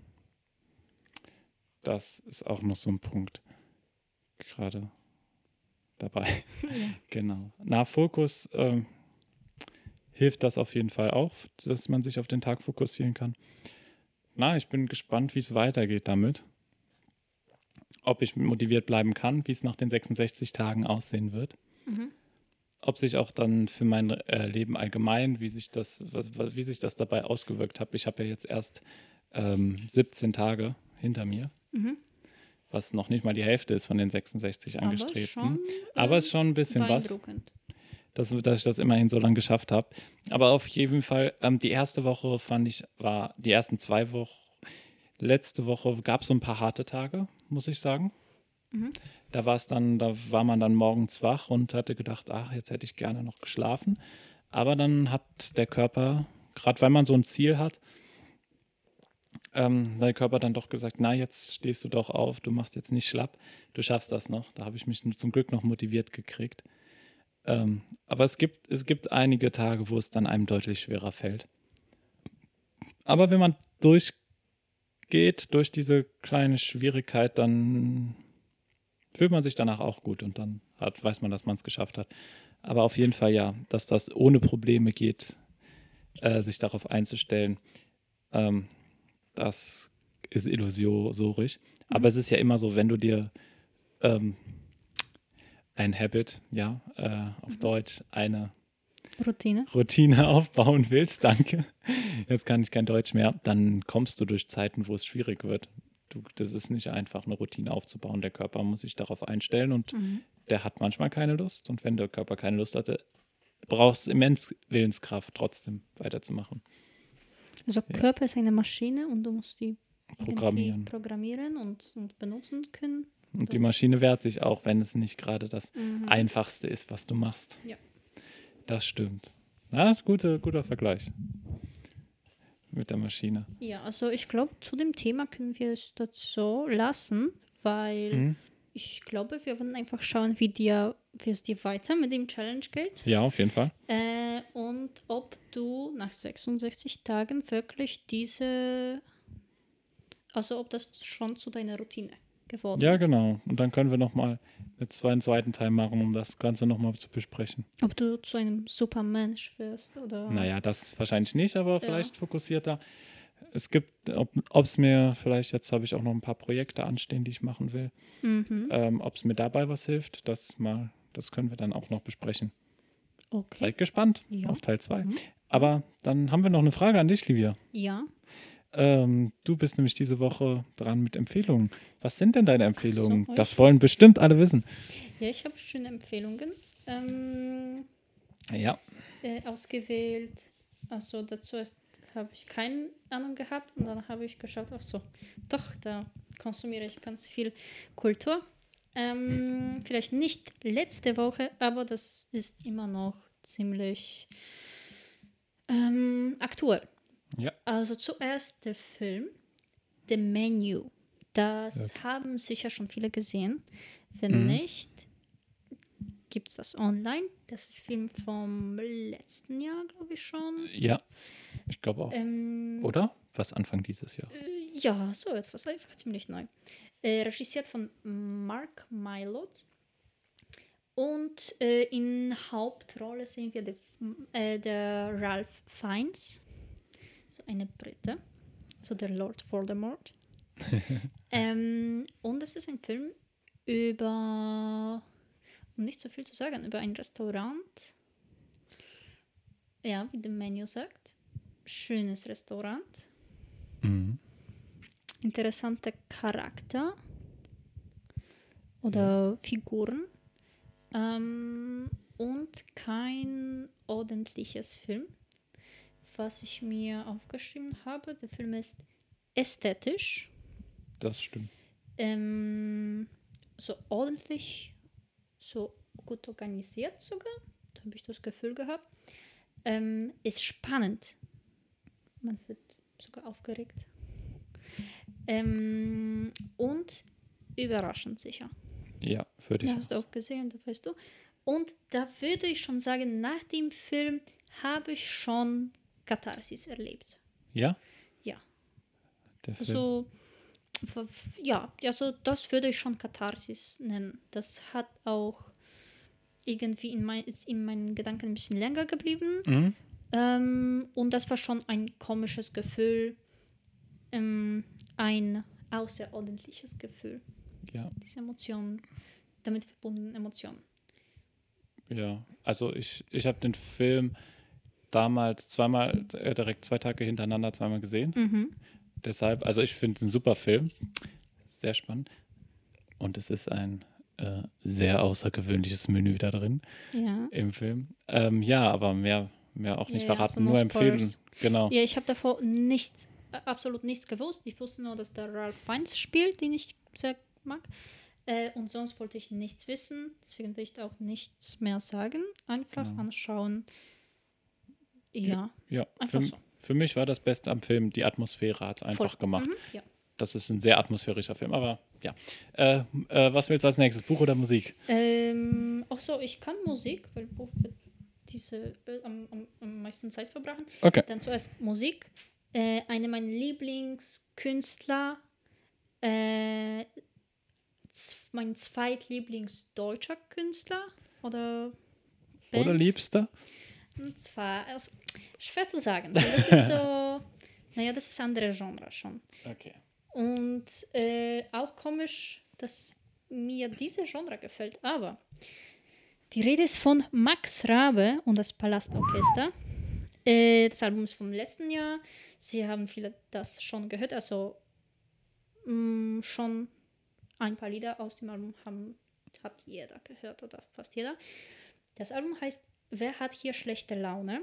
[SPEAKER 1] Das ist auch noch so ein Punkt. Gerade dabei.
[SPEAKER 2] Ja.
[SPEAKER 1] Genau. Nach Fokus ähm, hilft das auf jeden Fall auch, dass man sich auf den Tag fokussieren kann. Na, ich bin gespannt, wie es weitergeht damit. Ob ich motiviert bleiben kann, wie es nach den 66 Tagen aussehen wird.
[SPEAKER 2] Mhm.
[SPEAKER 1] Ob sich auch dann für mein äh, Leben allgemein, wie sich das, was, was- wie sich das dabei ausgewirkt hat. Ich habe ja jetzt erst ähm, 17 Tage hinter mir,
[SPEAKER 2] Mhm.
[SPEAKER 1] Was noch nicht mal die Hälfte ist von den 66
[SPEAKER 2] Aber
[SPEAKER 1] angestrebten.
[SPEAKER 2] schon,
[SPEAKER 1] Aber es ist schon ein bisschen was. dass, dass ich das immerhin so lange geschafft habe. Aber auf jeden Fall, ähm, die erste Woche fand ich, war die ersten zwei Wochen, letzte Woche gab es so ein paar harte Tage, muss ich sagen.
[SPEAKER 2] Mhm.
[SPEAKER 1] Da war es dann, da war man dann morgens wach und hatte gedacht, ach, jetzt hätte ich gerne noch geschlafen. Aber dann hat der Körper, gerade weil man so ein Ziel hat, ähm, der Körper dann doch gesagt, na, jetzt stehst du doch auf, du machst jetzt nicht schlapp, du schaffst das noch. Da habe ich mich zum Glück noch motiviert gekriegt. Ähm, aber es gibt, es gibt einige Tage, wo es dann einem deutlich schwerer fällt. Aber wenn man durchgeht, durch diese kleine Schwierigkeit, dann fühlt man sich danach auch gut und dann hat, weiß man, dass man es geschafft hat. Aber auf jeden Fall ja, dass das ohne Probleme geht, äh, sich darauf einzustellen, ähm, das ist illusorisch. Aber es ist ja immer so, wenn du dir ähm, ein Habit, ja, äh, auf Deutsch eine
[SPEAKER 2] Routine.
[SPEAKER 1] Routine aufbauen willst, danke, jetzt kann ich kein Deutsch mehr, dann kommst du durch Zeiten, wo es schwierig wird. Du, das ist nicht einfach, eine Routine aufzubauen. Der Körper muss sich darauf einstellen und
[SPEAKER 2] Mhm.
[SPEAKER 1] der hat manchmal keine Lust. Und wenn der Körper keine Lust hatte, brauchst du immens Willenskraft, trotzdem weiterzumachen.
[SPEAKER 2] Also
[SPEAKER 1] Ja.
[SPEAKER 2] Körper ist eine Maschine und du musst die
[SPEAKER 1] Programmieren.
[SPEAKER 2] programmieren und, und benutzen können.
[SPEAKER 1] Und die Maschine wehrt sich auch, wenn es nicht gerade das
[SPEAKER 2] Mhm.
[SPEAKER 1] Einfachste ist, was du machst.
[SPEAKER 2] Ja.
[SPEAKER 1] Das stimmt. Na, guter, guter Vergleich mit der Maschine.
[SPEAKER 2] Ja, also ich glaube, zu dem Thema können wir es das so lassen, weil
[SPEAKER 1] Mhm.
[SPEAKER 2] Ich glaube, wir werden einfach schauen, wie, dir, wie es dir weiter mit dem Challenge geht
[SPEAKER 1] Ja, auf jeden Fall.
[SPEAKER 2] äh, und ob du nach 66 Tagen wirklich diese, also ob das schon zu deiner Routine geworden
[SPEAKER 1] Ja,
[SPEAKER 2] ist.
[SPEAKER 1] genau. Und dann können wir nochmal einen zweiten Teil machen, um das Ganze nochmal zu besprechen.
[SPEAKER 2] Ob du zu einem Supermensch wirst oder.
[SPEAKER 1] Naja, das wahrscheinlich nicht, aber vielleicht fokussierter. Es gibt, ob es mir vielleicht, jetzt habe ich auch noch ein paar Projekte anstehen, die ich machen will,
[SPEAKER 2] Mhm.
[SPEAKER 1] ähm, ob es mir dabei was hilft, das mal, das können wir dann auch noch besprechen.
[SPEAKER 2] Okay.
[SPEAKER 1] Seid gespannt
[SPEAKER 2] Ja.
[SPEAKER 1] auf Teil 2.
[SPEAKER 2] Mhm.
[SPEAKER 1] Aber dann haben wir noch eine Frage an dich, Livia.
[SPEAKER 2] Ja.
[SPEAKER 1] Ähm, du bist nämlich diese Woche dran mit Empfehlungen. Was sind denn deine Empfehlungen?
[SPEAKER 2] heute?
[SPEAKER 1] das wollen bestimmt alle wissen.
[SPEAKER 2] Ja, ich habe schöne Empfehlungen ähm,
[SPEAKER 1] Ja.
[SPEAKER 2] äh, ausgewählt. Also dazu erst habe ich keine Ahnung gehabt und dann habe ich geschaut, ach so, doch, da konsumiere ich ganz viel Kultur. Ähm, vielleicht nicht letzte Woche, aber das ist immer noch ziemlich ähm, aktuell.
[SPEAKER 1] Ja.
[SPEAKER 2] Also zuerst der Film The Menu. Das haben sicher schon viele gesehen. Wenn
[SPEAKER 1] Mhm.
[SPEAKER 2] nicht, gibt es das online. Das ist Film vom letzten Jahr, glaube ich schon.
[SPEAKER 1] Ja. Ich glaube auch.
[SPEAKER 2] Ähm,
[SPEAKER 1] Oder? Was Anfang dieses Jahr.
[SPEAKER 2] äh, ja, so etwas, einfach ziemlich neu. Äh, regisiert von Mark Mylod. Und äh, in Hauptrolle sehen wir der, äh, der Ralph Fiennes, so eine Brite, so der Lord Voldemort. ähm, und es ist ein Film über, um nicht so viel zu sagen, über ein Restaurant. Ja, wie der Menü sagt. Schönes Restaurant
[SPEAKER 1] Mhm.
[SPEAKER 2] interessanter Charakter oder Figuren ähm, und kein ordentliches Film. Was ich mir aufgeschrieben habe, der Film ist ästhetisch,
[SPEAKER 1] Das stimmt.
[SPEAKER 2] ähm, so ordentlich, so gut organisiert sogar, da habe ich das Gefühl gehabt. Ähm, ist spannend. Man wird sogar aufgeregt. Ähm, und überraschend sicher.
[SPEAKER 1] Ja, würde ich
[SPEAKER 2] Das hast du auch gesehen, das weißt du. Und da würde ich schon sagen, nach dem Film habe ich schon Katharsis erlebt.
[SPEAKER 1] Ja?
[SPEAKER 2] Ja.
[SPEAKER 1] Film.
[SPEAKER 2] Also, ja, also das würde ich schon Katharsis nennen. Das hat auch irgendwie in, mein, ist in meinen Gedanken ein bisschen länger geblieben.
[SPEAKER 1] Mhm.
[SPEAKER 2] Ähm, und das war schon ein komisches Gefühl, ähm, ein außerordentliches Gefühl.
[SPEAKER 1] Ja,
[SPEAKER 2] Diese Emotionen, damit verbundenen Emotionen.
[SPEAKER 1] ja. Also ich, ich habe den Film damals zweimal, äh, direkt zwei Tage hintereinander zweimal gesehen.
[SPEAKER 2] Mhm.
[SPEAKER 1] Deshalb, also ich finde es ein super Film. Sehr spannend. Und es ist ein äh, sehr außergewöhnliches Menü da drin
[SPEAKER 2] Ja.
[SPEAKER 1] im Film. Ähm, ja, aber mehr, mehr auch nicht
[SPEAKER 2] Ja,
[SPEAKER 1] verraten,
[SPEAKER 2] also
[SPEAKER 1] nur empfehlen.
[SPEAKER 2] spoilers.
[SPEAKER 1] Genau.
[SPEAKER 2] Ja, ich habe davor nichts, absolut nichts gewusst. Ich wusste nur, dass der Ralph Fiennes spielt, den ich sehr mag. Äh, und sonst wollte ich nichts wissen. Deswegen will ich auch nichts mehr sagen. Einfach
[SPEAKER 1] Genau.
[SPEAKER 2] anschauen. Ja,
[SPEAKER 1] Ja,
[SPEAKER 2] einfach
[SPEAKER 1] für,
[SPEAKER 2] so.
[SPEAKER 1] für mich war das Beste am Film, die Atmosphäre hat es einfach
[SPEAKER 2] Voll.
[SPEAKER 1] gemacht.
[SPEAKER 2] Mhm, ja.
[SPEAKER 1] Das ist ein sehr atmosphärischer Film, aber ja. Äh, äh, was willst du als nächstes? Buch oder Musik?
[SPEAKER 2] Ähm, auch so, ich kann Musik, weil Buch wird diese äh, am, am, am meisten Zeit verbrachen.
[SPEAKER 1] Okay.
[SPEAKER 2] Dann zuerst Musik. Äh, eine meiner Lieblingskünstler, äh, mein zweitlieblingsdeutscher Künstler oder
[SPEAKER 1] Oder
[SPEAKER 2] Band.
[SPEAKER 1] Liebster?
[SPEAKER 2] Und zwar, also, schwer zu sagen. Das ist so, naja, das ist andere Genre schon.
[SPEAKER 1] Okay.
[SPEAKER 2] Und äh, auch komisch, dass mir diese Genre gefällt. Aber die Rede ist von Max Rabe und das Palastorchester. Äh, das Album ist vom letzten Jahr. Sie haben viele das schon gehört. Also mh, schon ein paar Lieder aus dem Album haben, hat jeder gehört oder fast jeder. Das Album heißt Wer hat hier schlechte Laune?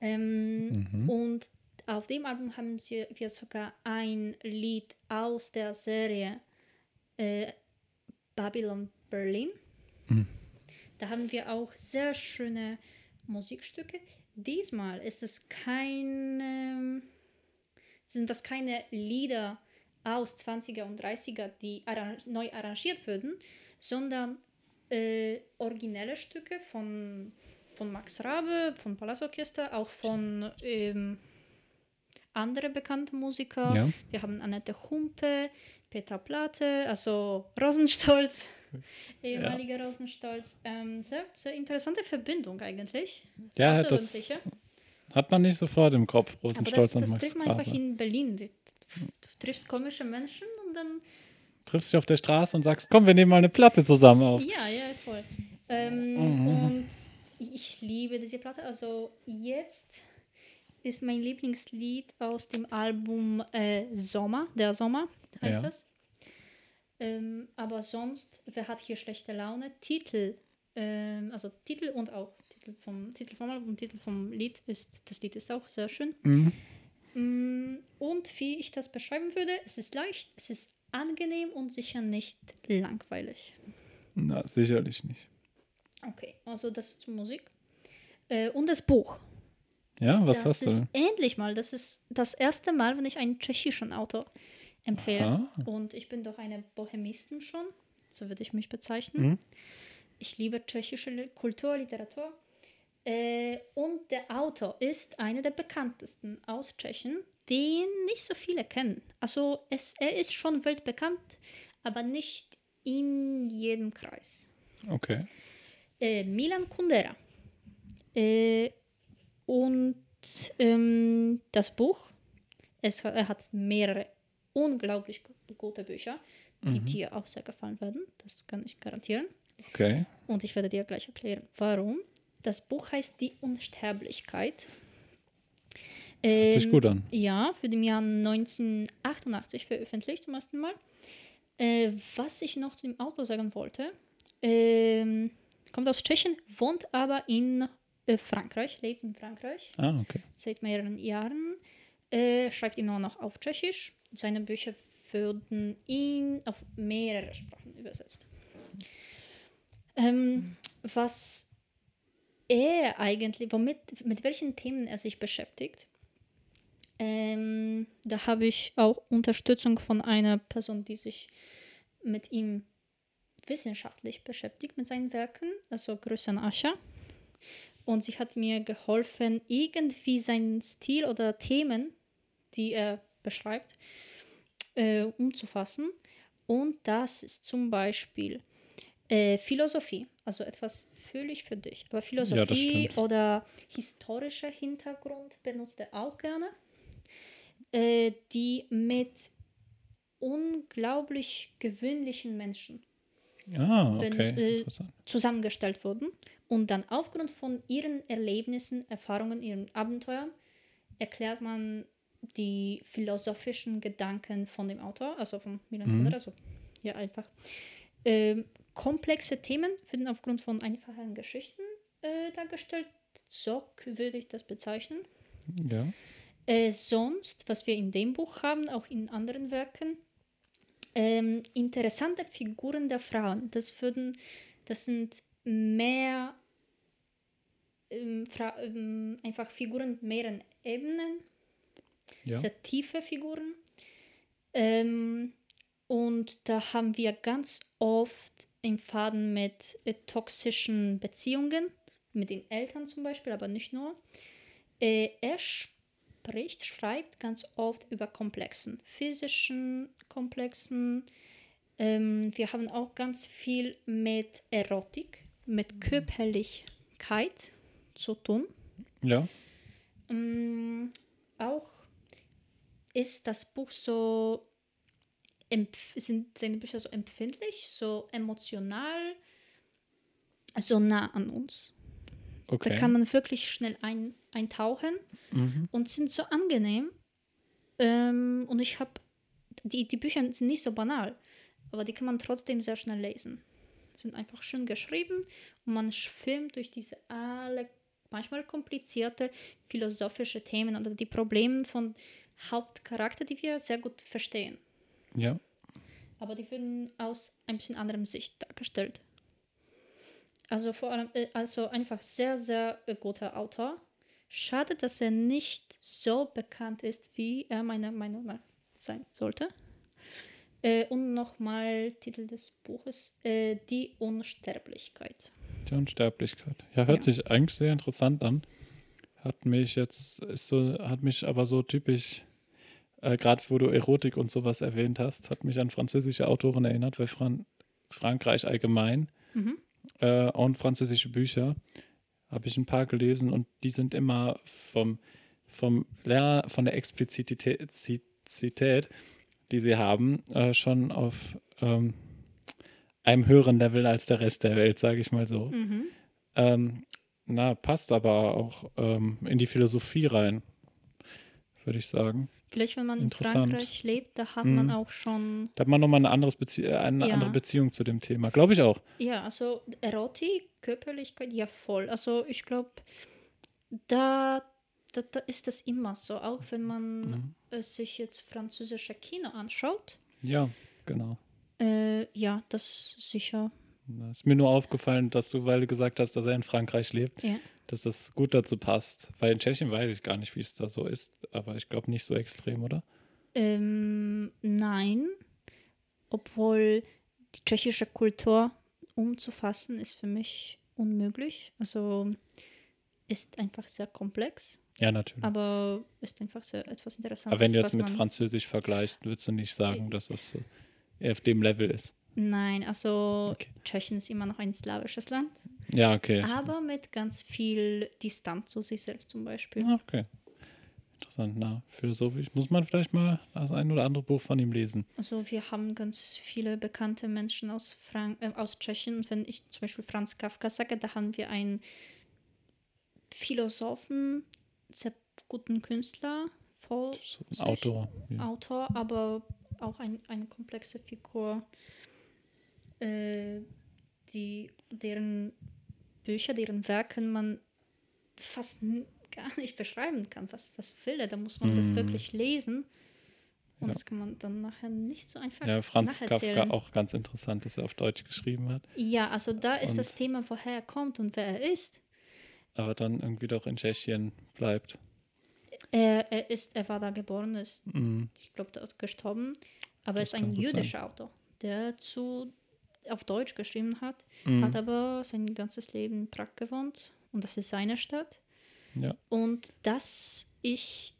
[SPEAKER 2] Ähm,
[SPEAKER 1] Mhm.
[SPEAKER 2] Und auf dem Album haben sie, wir sogar ein Lied aus der Serie äh, Babylon Berlin.
[SPEAKER 1] Mhm.
[SPEAKER 2] Da haben wir auch sehr schöne Musikstücke. Diesmal ist es kein, ähm, sind das keine Lieder aus 20er und 30er, die neu arrangiert würden, sondern äh, originelle Stücke von, von Max Rabe, von Palastorchester, auch von ähm, anderen bekannten Musikern.
[SPEAKER 1] Ja.
[SPEAKER 2] Wir haben Annette Humpe, Peter Platte, also Rosenstolz, ehemaliger Rosenstolz. Ähm, sehr, sehr interessante Verbindung eigentlich.
[SPEAKER 1] Ja, das. Hat man nicht sofort im Kopf.
[SPEAKER 2] Aber
[SPEAKER 1] Rosenstolz
[SPEAKER 2] das,
[SPEAKER 1] und
[SPEAKER 2] das
[SPEAKER 1] Max
[SPEAKER 2] trifft man einfach in Berlin. Du du triffst komische Menschen und dann
[SPEAKER 1] Triffst dich auf der Straße und sagst, komm, wir nehmen mal eine Platte zusammen auf.
[SPEAKER 2] Ja, ja, voll. Ähm,
[SPEAKER 1] Mhm.
[SPEAKER 2] Und ich liebe diese Platte. Also jetzt ist mein Lieblingslied aus dem Album äh, Sommer, der Sommer heißt
[SPEAKER 1] Ja.
[SPEAKER 2] das. Ähm, aber sonst, wer hat hier schlechte Laune? Titel, ähm, also Titel und auch Titel vom Titel vom Album, Titel vom Lied ist, das Lied ist auch sehr schön.
[SPEAKER 1] Mhm.
[SPEAKER 2] Mm, Und wie ich das beschreiben würde, es ist leicht, es ist angenehm und sicher nicht langweilig.
[SPEAKER 1] Na, sicherlich nicht.
[SPEAKER 2] Okay, also das ist zur Musik. Äh, und das Buch.
[SPEAKER 1] Ja, was
[SPEAKER 2] das
[SPEAKER 1] hast
[SPEAKER 2] ist
[SPEAKER 1] du?
[SPEAKER 2] endlich mal, das ist das erste Mal, wenn ich einen tschechischen Autor empfehle.
[SPEAKER 1] Aha.
[SPEAKER 2] Und ich bin doch eine Bohemistin schon, so würde ich mich bezeichnen.
[SPEAKER 1] Mhm.
[SPEAKER 2] Ich liebe tschechische Kultur, Literatur. Äh, und der Autor ist einer der bekanntesten aus Tschechien, den nicht so viele kennen. Also es, er ist schon weltbekannt, aber nicht in jedem Kreis.
[SPEAKER 1] Okay.
[SPEAKER 2] Äh, Milan Kundera. Äh, und ähm, das Buch, es, er hat mehrere unglaublich gu- gute Bücher, die dir auch sehr gefallen werden. Das kann ich garantieren.
[SPEAKER 1] Okay.
[SPEAKER 2] Und ich werde dir gleich erklären, warum. Das Buch heißt Die Unsterblichkeit.
[SPEAKER 1] Hört sich
[SPEAKER 2] Ähm,
[SPEAKER 1] gut an.
[SPEAKER 2] Ja, für den Jahr 1988 veröffentlicht zum ersten Mal. Äh, was ich noch zu dem Autor sagen wollte, ähm, kommt aus Tschechien, wohnt aber in äh, Frankreich, lebt in Frankreich
[SPEAKER 1] Ah, okay.
[SPEAKER 2] seit mehreren Jahren, äh, schreibt immer noch auf Tschechisch. Seine Bücher wurden in, auf mehrere Sprachen übersetzt. Ähm, was er eigentlich, womit, mit welchen Themen er sich beschäftigt, ähm, da habe ich auch Unterstützung von einer Person, die sich mit ihm wissenschaftlich beschäftigt, mit seinen Werken, also Grüße an Ascha. Und sie hat mir geholfen, irgendwie seinen Stil oder Themen, die er beschreibt, äh, umzufassen. Und das ist zum Beispiel äh, Philosophie, also etwas völlig für dich. Aber Philosophie
[SPEAKER 1] stimmt.
[SPEAKER 2] oder historischer Hintergrund benutzt er auch gerne, äh, die mit unglaublich gewöhnlichen Menschen
[SPEAKER 1] Ah, okay.
[SPEAKER 2] äh,
[SPEAKER 1] Interessant.
[SPEAKER 2] zusammengestellt wurden und dann aufgrund von ihren Erlebnissen, Erfahrungen, ihren Abenteuern erklärt man die philosophischen Gedanken von dem Autor, also von Milan
[SPEAKER 1] Mhm.
[SPEAKER 2] Kundera, also ja einfach ähm, komplexe Themen werden aufgrund von einfachen Geschichten äh, dargestellt. So würde ich das bezeichnen.
[SPEAKER 1] Ja.
[SPEAKER 2] Äh, sonst, was wir in dem Buch haben, auch in anderen Werken, ähm, interessante Figuren der Frauen. Das würden, das sind mehr ähm, Fra ähm, einfach Figuren mehreren Ebenen,
[SPEAKER 1] Ja.
[SPEAKER 2] sehr tiefe Figuren. Ähm, und da haben wir ganz oft im Faden mit äh, toxischen Beziehungen, mit den Eltern zum Beispiel, aber nicht nur. Äh, er spricht, schreibt ganz oft über komplexen, physischen Komplexen. Ähm, wir haben auch ganz viel mit Erotik, mit Körperlichkeit zu tun.
[SPEAKER 1] Ja.
[SPEAKER 2] Mm, auch ist das Buch so, sind seine Bücher so empfindlich, so emotional, so nah an uns.
[SPEAKER 1] Okay.
[SPEAKER 2] Da kann man wirklich schnell ein, eintauchen
[SPEAKER 1] mhm.
[SPEAKER 2] und sind so angenehm. Ähm, und ich habe, die, die Bücher sind nicht so banal, aber die kann man trotzdem sehr schnell lesen. Sind einfach schön geschrieben und man filmt durch diese alle manchmal komplizierte philosophische Themen oder die Probleme von Hauptcharakter, die wir sehr gut verstehen.
[SPEAKER 1] Ja.
[SPEAKER 2] Aber die werden aus ein bisschen anderem Sicht dargestellt. Also vor allem, äh, also einfach sehr, sehr äh, guter Autor. Schade, dass er nicht so bekannt ist, wie er meiner Meinung nach sein sollte. Äh, und nochmal Titel des Buches, äh, Die Unsterblichkeit.
[SPEAKER 1] Die Unsterblichkeit. Ja, hört
[SPEAKER 2] Ja.
[SPEAKER 1] sich eigentlich sehr interessant an. Hat mich jetzt, ist so, hat mich aber so typisch, äh, gerade wo du Erotik und sowas erwähnt hast, hat mich an französische Autoren erinnert, weil Fran Frankreich allgemein
[SPEAKER 2] Mhm.
[SPEAKER 1] äh, und französische Bücher Habe ich ein paar gelesen und die sind immer vom, vom Lerner, von der Explizität, Zität, die sie haben, äh, schon auf ähm, einem höheren Level als der Rest der Welt, sage ich mal so.
[SPEAKER 2] Mhm.
[SPEAKER 1] Ähm, na, passt aber auch ähm, in die Philosophie rein, würde ich sagen.
[SPEAKER 2] Vielleicht, wenn man in. Frankreich lebt, da hat
[SPEAKER 1] Mhm.
[SPEAKER 2] man auch schon,
[SPEAKER 1] Da hat man nochmal eine, anderes Bezie äh, eine
[SPEAKER 2] Ja.
[SPEAKER 1] andere Beziehung zu dem Thema. Glaube ich auch.
[SPEAKER 2] ja, also Erotik, Körperlichkeit, ja voll. Also ich glaube, da, da, da ist das immer so, auch wenn man
[SPEAKER 1] Mhm.
[SPEAKER 2] sich jetzt französische Kino anschaut.
[SPEAKER 1] Ja, genau.
[SPEAKER 2] Äh, ja, das sicher.
[SPEAKER 1] Ist mir nur aufgefallen, dass du, weil du gesagt hast, dass er in Frankreich lebt,
[SPEAKER 2] Ja.
[SPEAKER 1] Dass das gut dazu passt. Weil in Tschechien weiß ich gar nicht, wie es da so ist, aber ich glaube nicht so extrem, oder?
[SPEAKER 2] Ähm, nein, obwohl die tschechische Kultur umzufassen ist für mich unmöglich. Also ist einfach sehr komplex,
[SPEAKER 1] Ja, natürlich.
[SPEAKER 2] aber ist einfach sehr etwas Interessantes.
[SPEAKER 1] Aber wenn du jetzt mit Französisch vergleichst, würdest du nicht sagen, dass das so eher auf dem Level ist.
[SPEAKER 2] Nein, also
[SPEAKER 1] Okay.
[SPEAKER 2] Tschechien ist immer noch ein slawisches Land,
[SPEAKER 1] Ja, okay.
[SPEAKER 2] aber mit ganz viel Distanz zu sich selbst zum Beispiel.
[SPEAKER 1] Okay. Interessant. Na, philosophisch muss man vielleicht mal das ein oder andere Buch von ihm lesen.
[SPEAKER 2] Also wir haben ganz viele bekannte Menschen aus, Frank äh, aus Tschechien. Und wenn ich zum Beispiel Franz Kafka sage, da haben wir einen Philosophen, sehr guten Künstler, voll
[SPEAKER 1] So. Autor. Ja.
[SPEAKER 2] Autor, aber auch ein, eine komplexe Figur, äh, die, deren Bücher, deren Werken man fast gar nicht beschreiben kann. Was, was will er? Da muss man das
[SPEAKER 1] Mm.
[SPEAKER 2] wirklich lesen. Und
[SPEAKER 1] Ja.
[SPEAKER 2] das kann man dann nachher nicht so einfach
[SPEAKER 1] ja, Franz. Kafka auch ganz interessant, dass er auf Deutsch geschrieben hat,
[SPEAKER 2] Ja, also da ist
[SPEAKER 1] Und-
[SPEAKER 2] das Thema, woher er kommt und wer er ist.
[SPEAKER 1] aber dann irgendwie doch in Tschechien bleibt.
[SPEAKER 2] Er, er ist, er war da geboren, ist,
[SPEAKER 1] Mhm.
[SPEAKER 2] ich glaube, da ist gestorben, aber er
[SPEAKER 1] Das
[SPEAKER 2] ist ein
[SPEAKER 1] gut sein.
[SPEAKER 2] jüdischer Autor, der zu auf Deutsch geschrieben hat,
[SPEAKER 1] Mhm.
[SPEAKER 2] hat aber sein ganzes Leben in Prag gewohnt und das ist seine Stadt.
[SPEAKER 1] Ja.
[SPEAKER 2] Und dass ich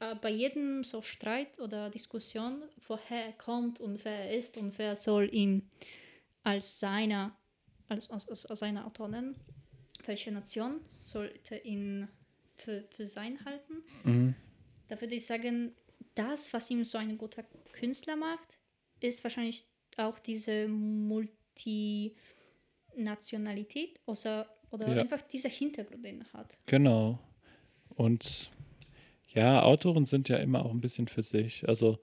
[SPEAKER 2] äh, bei jedem so Streit oder Diskussion, woher er kommt und wer er ist und wer soll ihn als seiner, als, als, als, als seine Autor nennen, welche Nation sollte ihn für, für sein halten,
[SPEAKER 1] Mhm.
[SPEAKER 2] da würde ich sagen, das, was ihm so ein guter Künstler macht, ist wahrscheinlich auch diese Multinationalität oder, oder
[SPEAKER 1] Ja.
[SPEAKER 2] einfach dieser Hintergrund, den er hat.
[SPEAKER 1] Genau. Und ja, Autoren sind ja immer auch ein bisschen für sich. Also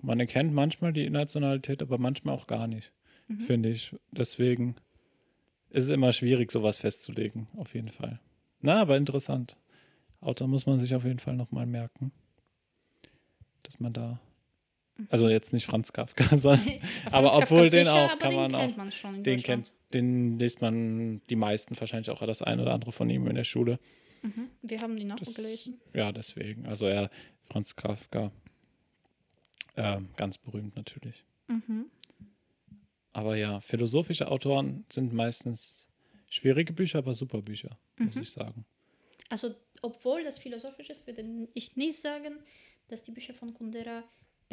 [SPEAKER 1] man erkennt manchmal die Nationalität, aber manchmal auch gar nicht,
[SPEAKER 2] Mhm.
[SPEAKER 1] finde ich. Deswegen ist es immer schwierig, sowas festzulegen, auf jeden Fall. Na, aber interessant. Autor muss man sich auf jeden Fall nochmal merken, dass man da. Also jetzt nicht Franz Kafka, sondern Aber
[SPEAKER 2] Franz Kafka
[SPEAKER 1] obwohl den
[SPEAKER 2] sicher,
[SPEAKER 1] auch
[SPEAKER 2] aber
[SPEAKER 1] kann
[SPEAKER 2] den
[SPEAKER 1] man
[SPEAKER 2] kennt
[SPEAKER 1] auch-
[SPEAKER 2] man schon
[SPEAKER 1] den kennt, den liest man die meisten wahrscheinlich auch das ein oder andere von ihm in der Schule.
[SPEAKER 2] Mhm. Wir haben ihn auch gelesen.
[SPEAKER 1] Ja, deswegen. Also er, Franz Kafka, ähm, ganz berühmt natürlich.
[SPEAKER 2] Mhm.
[SPEAKER 1] Aber ja, philosophische Autoren sind meistens schwierige Bücher, aber super Bücher, muss
[SPEAKER 2] Mhm.
[SPEAKER 1] ich sagen.
[SPEAKER 2] Also, obwohl das philosophisch ist, würde ich nicht sagen, dass die Bücher von Kundera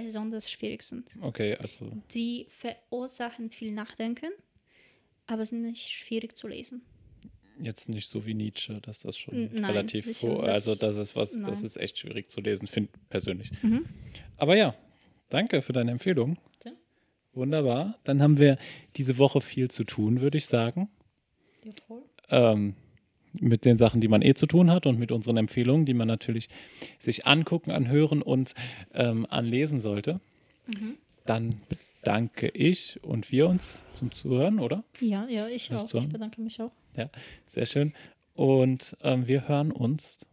[SPEAKER 2] besonders schwierig sind.
[SPEAKER 1] Okay, also
[SPEAKER 2] Die verursachen viel Nachdenken, aber sind nicht schwierig zu lesen.
[SPEAKER 1] jetzt nicht so wie Nietzsche, dass das schon
[SPEAKER 2] nein,
[SPEAKER 1] relativ vor,
[SPEAKER 2] das-
[SPEAKER 1] also das ist was, das
[SPEAKER 2] nein.
[SPEAKER 1] ist echt schwierig zu lesen, finde persönlich.
[SPEAKER 2] Mhm.
[SPEAKER 1] Aber ja, danke für deine Empfehlung.
[SPEAKER 2] Bitte.
[SPEAKER 1] Wunderbar. Dann haben wir diese Woche viel zu tun, würde ich sagen.
[SPEAKER 2] Jawohl.
[SPEAKER 1] ähm, mit den Sachen, die man eh zu tun hat und mit unseren Empfehlungen, die man natürlich sich angucken, anhören und ähm, anlesen sollte.
[SPEAKER 2] Mhm.
[SPEAKER 1] Dann bedanke ich und wir uns zum Zuhören, oder?
[SPEAKER 2] Ja, ja, ich auch.
[SPEAKER 1] so?
[SPEAKER 2] Ich bedanke mich auch.
[SPEAKER 1] Sehr schön. Und ähm, wir hören uns,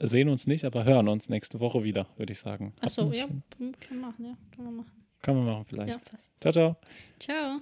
[SPEAKER 1] sehen uns nicht, aber hören uns nächste Woche wieder, würde ich sagen.
[SPEAKER 2] Achso, ja,
[SPEAKER 1] schönen-
[SPEAKER 2] können wir machen, ja. Können wir machen.
[SPEAKER 1] Kann man machen vielleicht.
[SPEAKER 2] Ja, passt.
[SPEAKER 1] Ciao, ciao.
[SPEAKER 2] Ciao.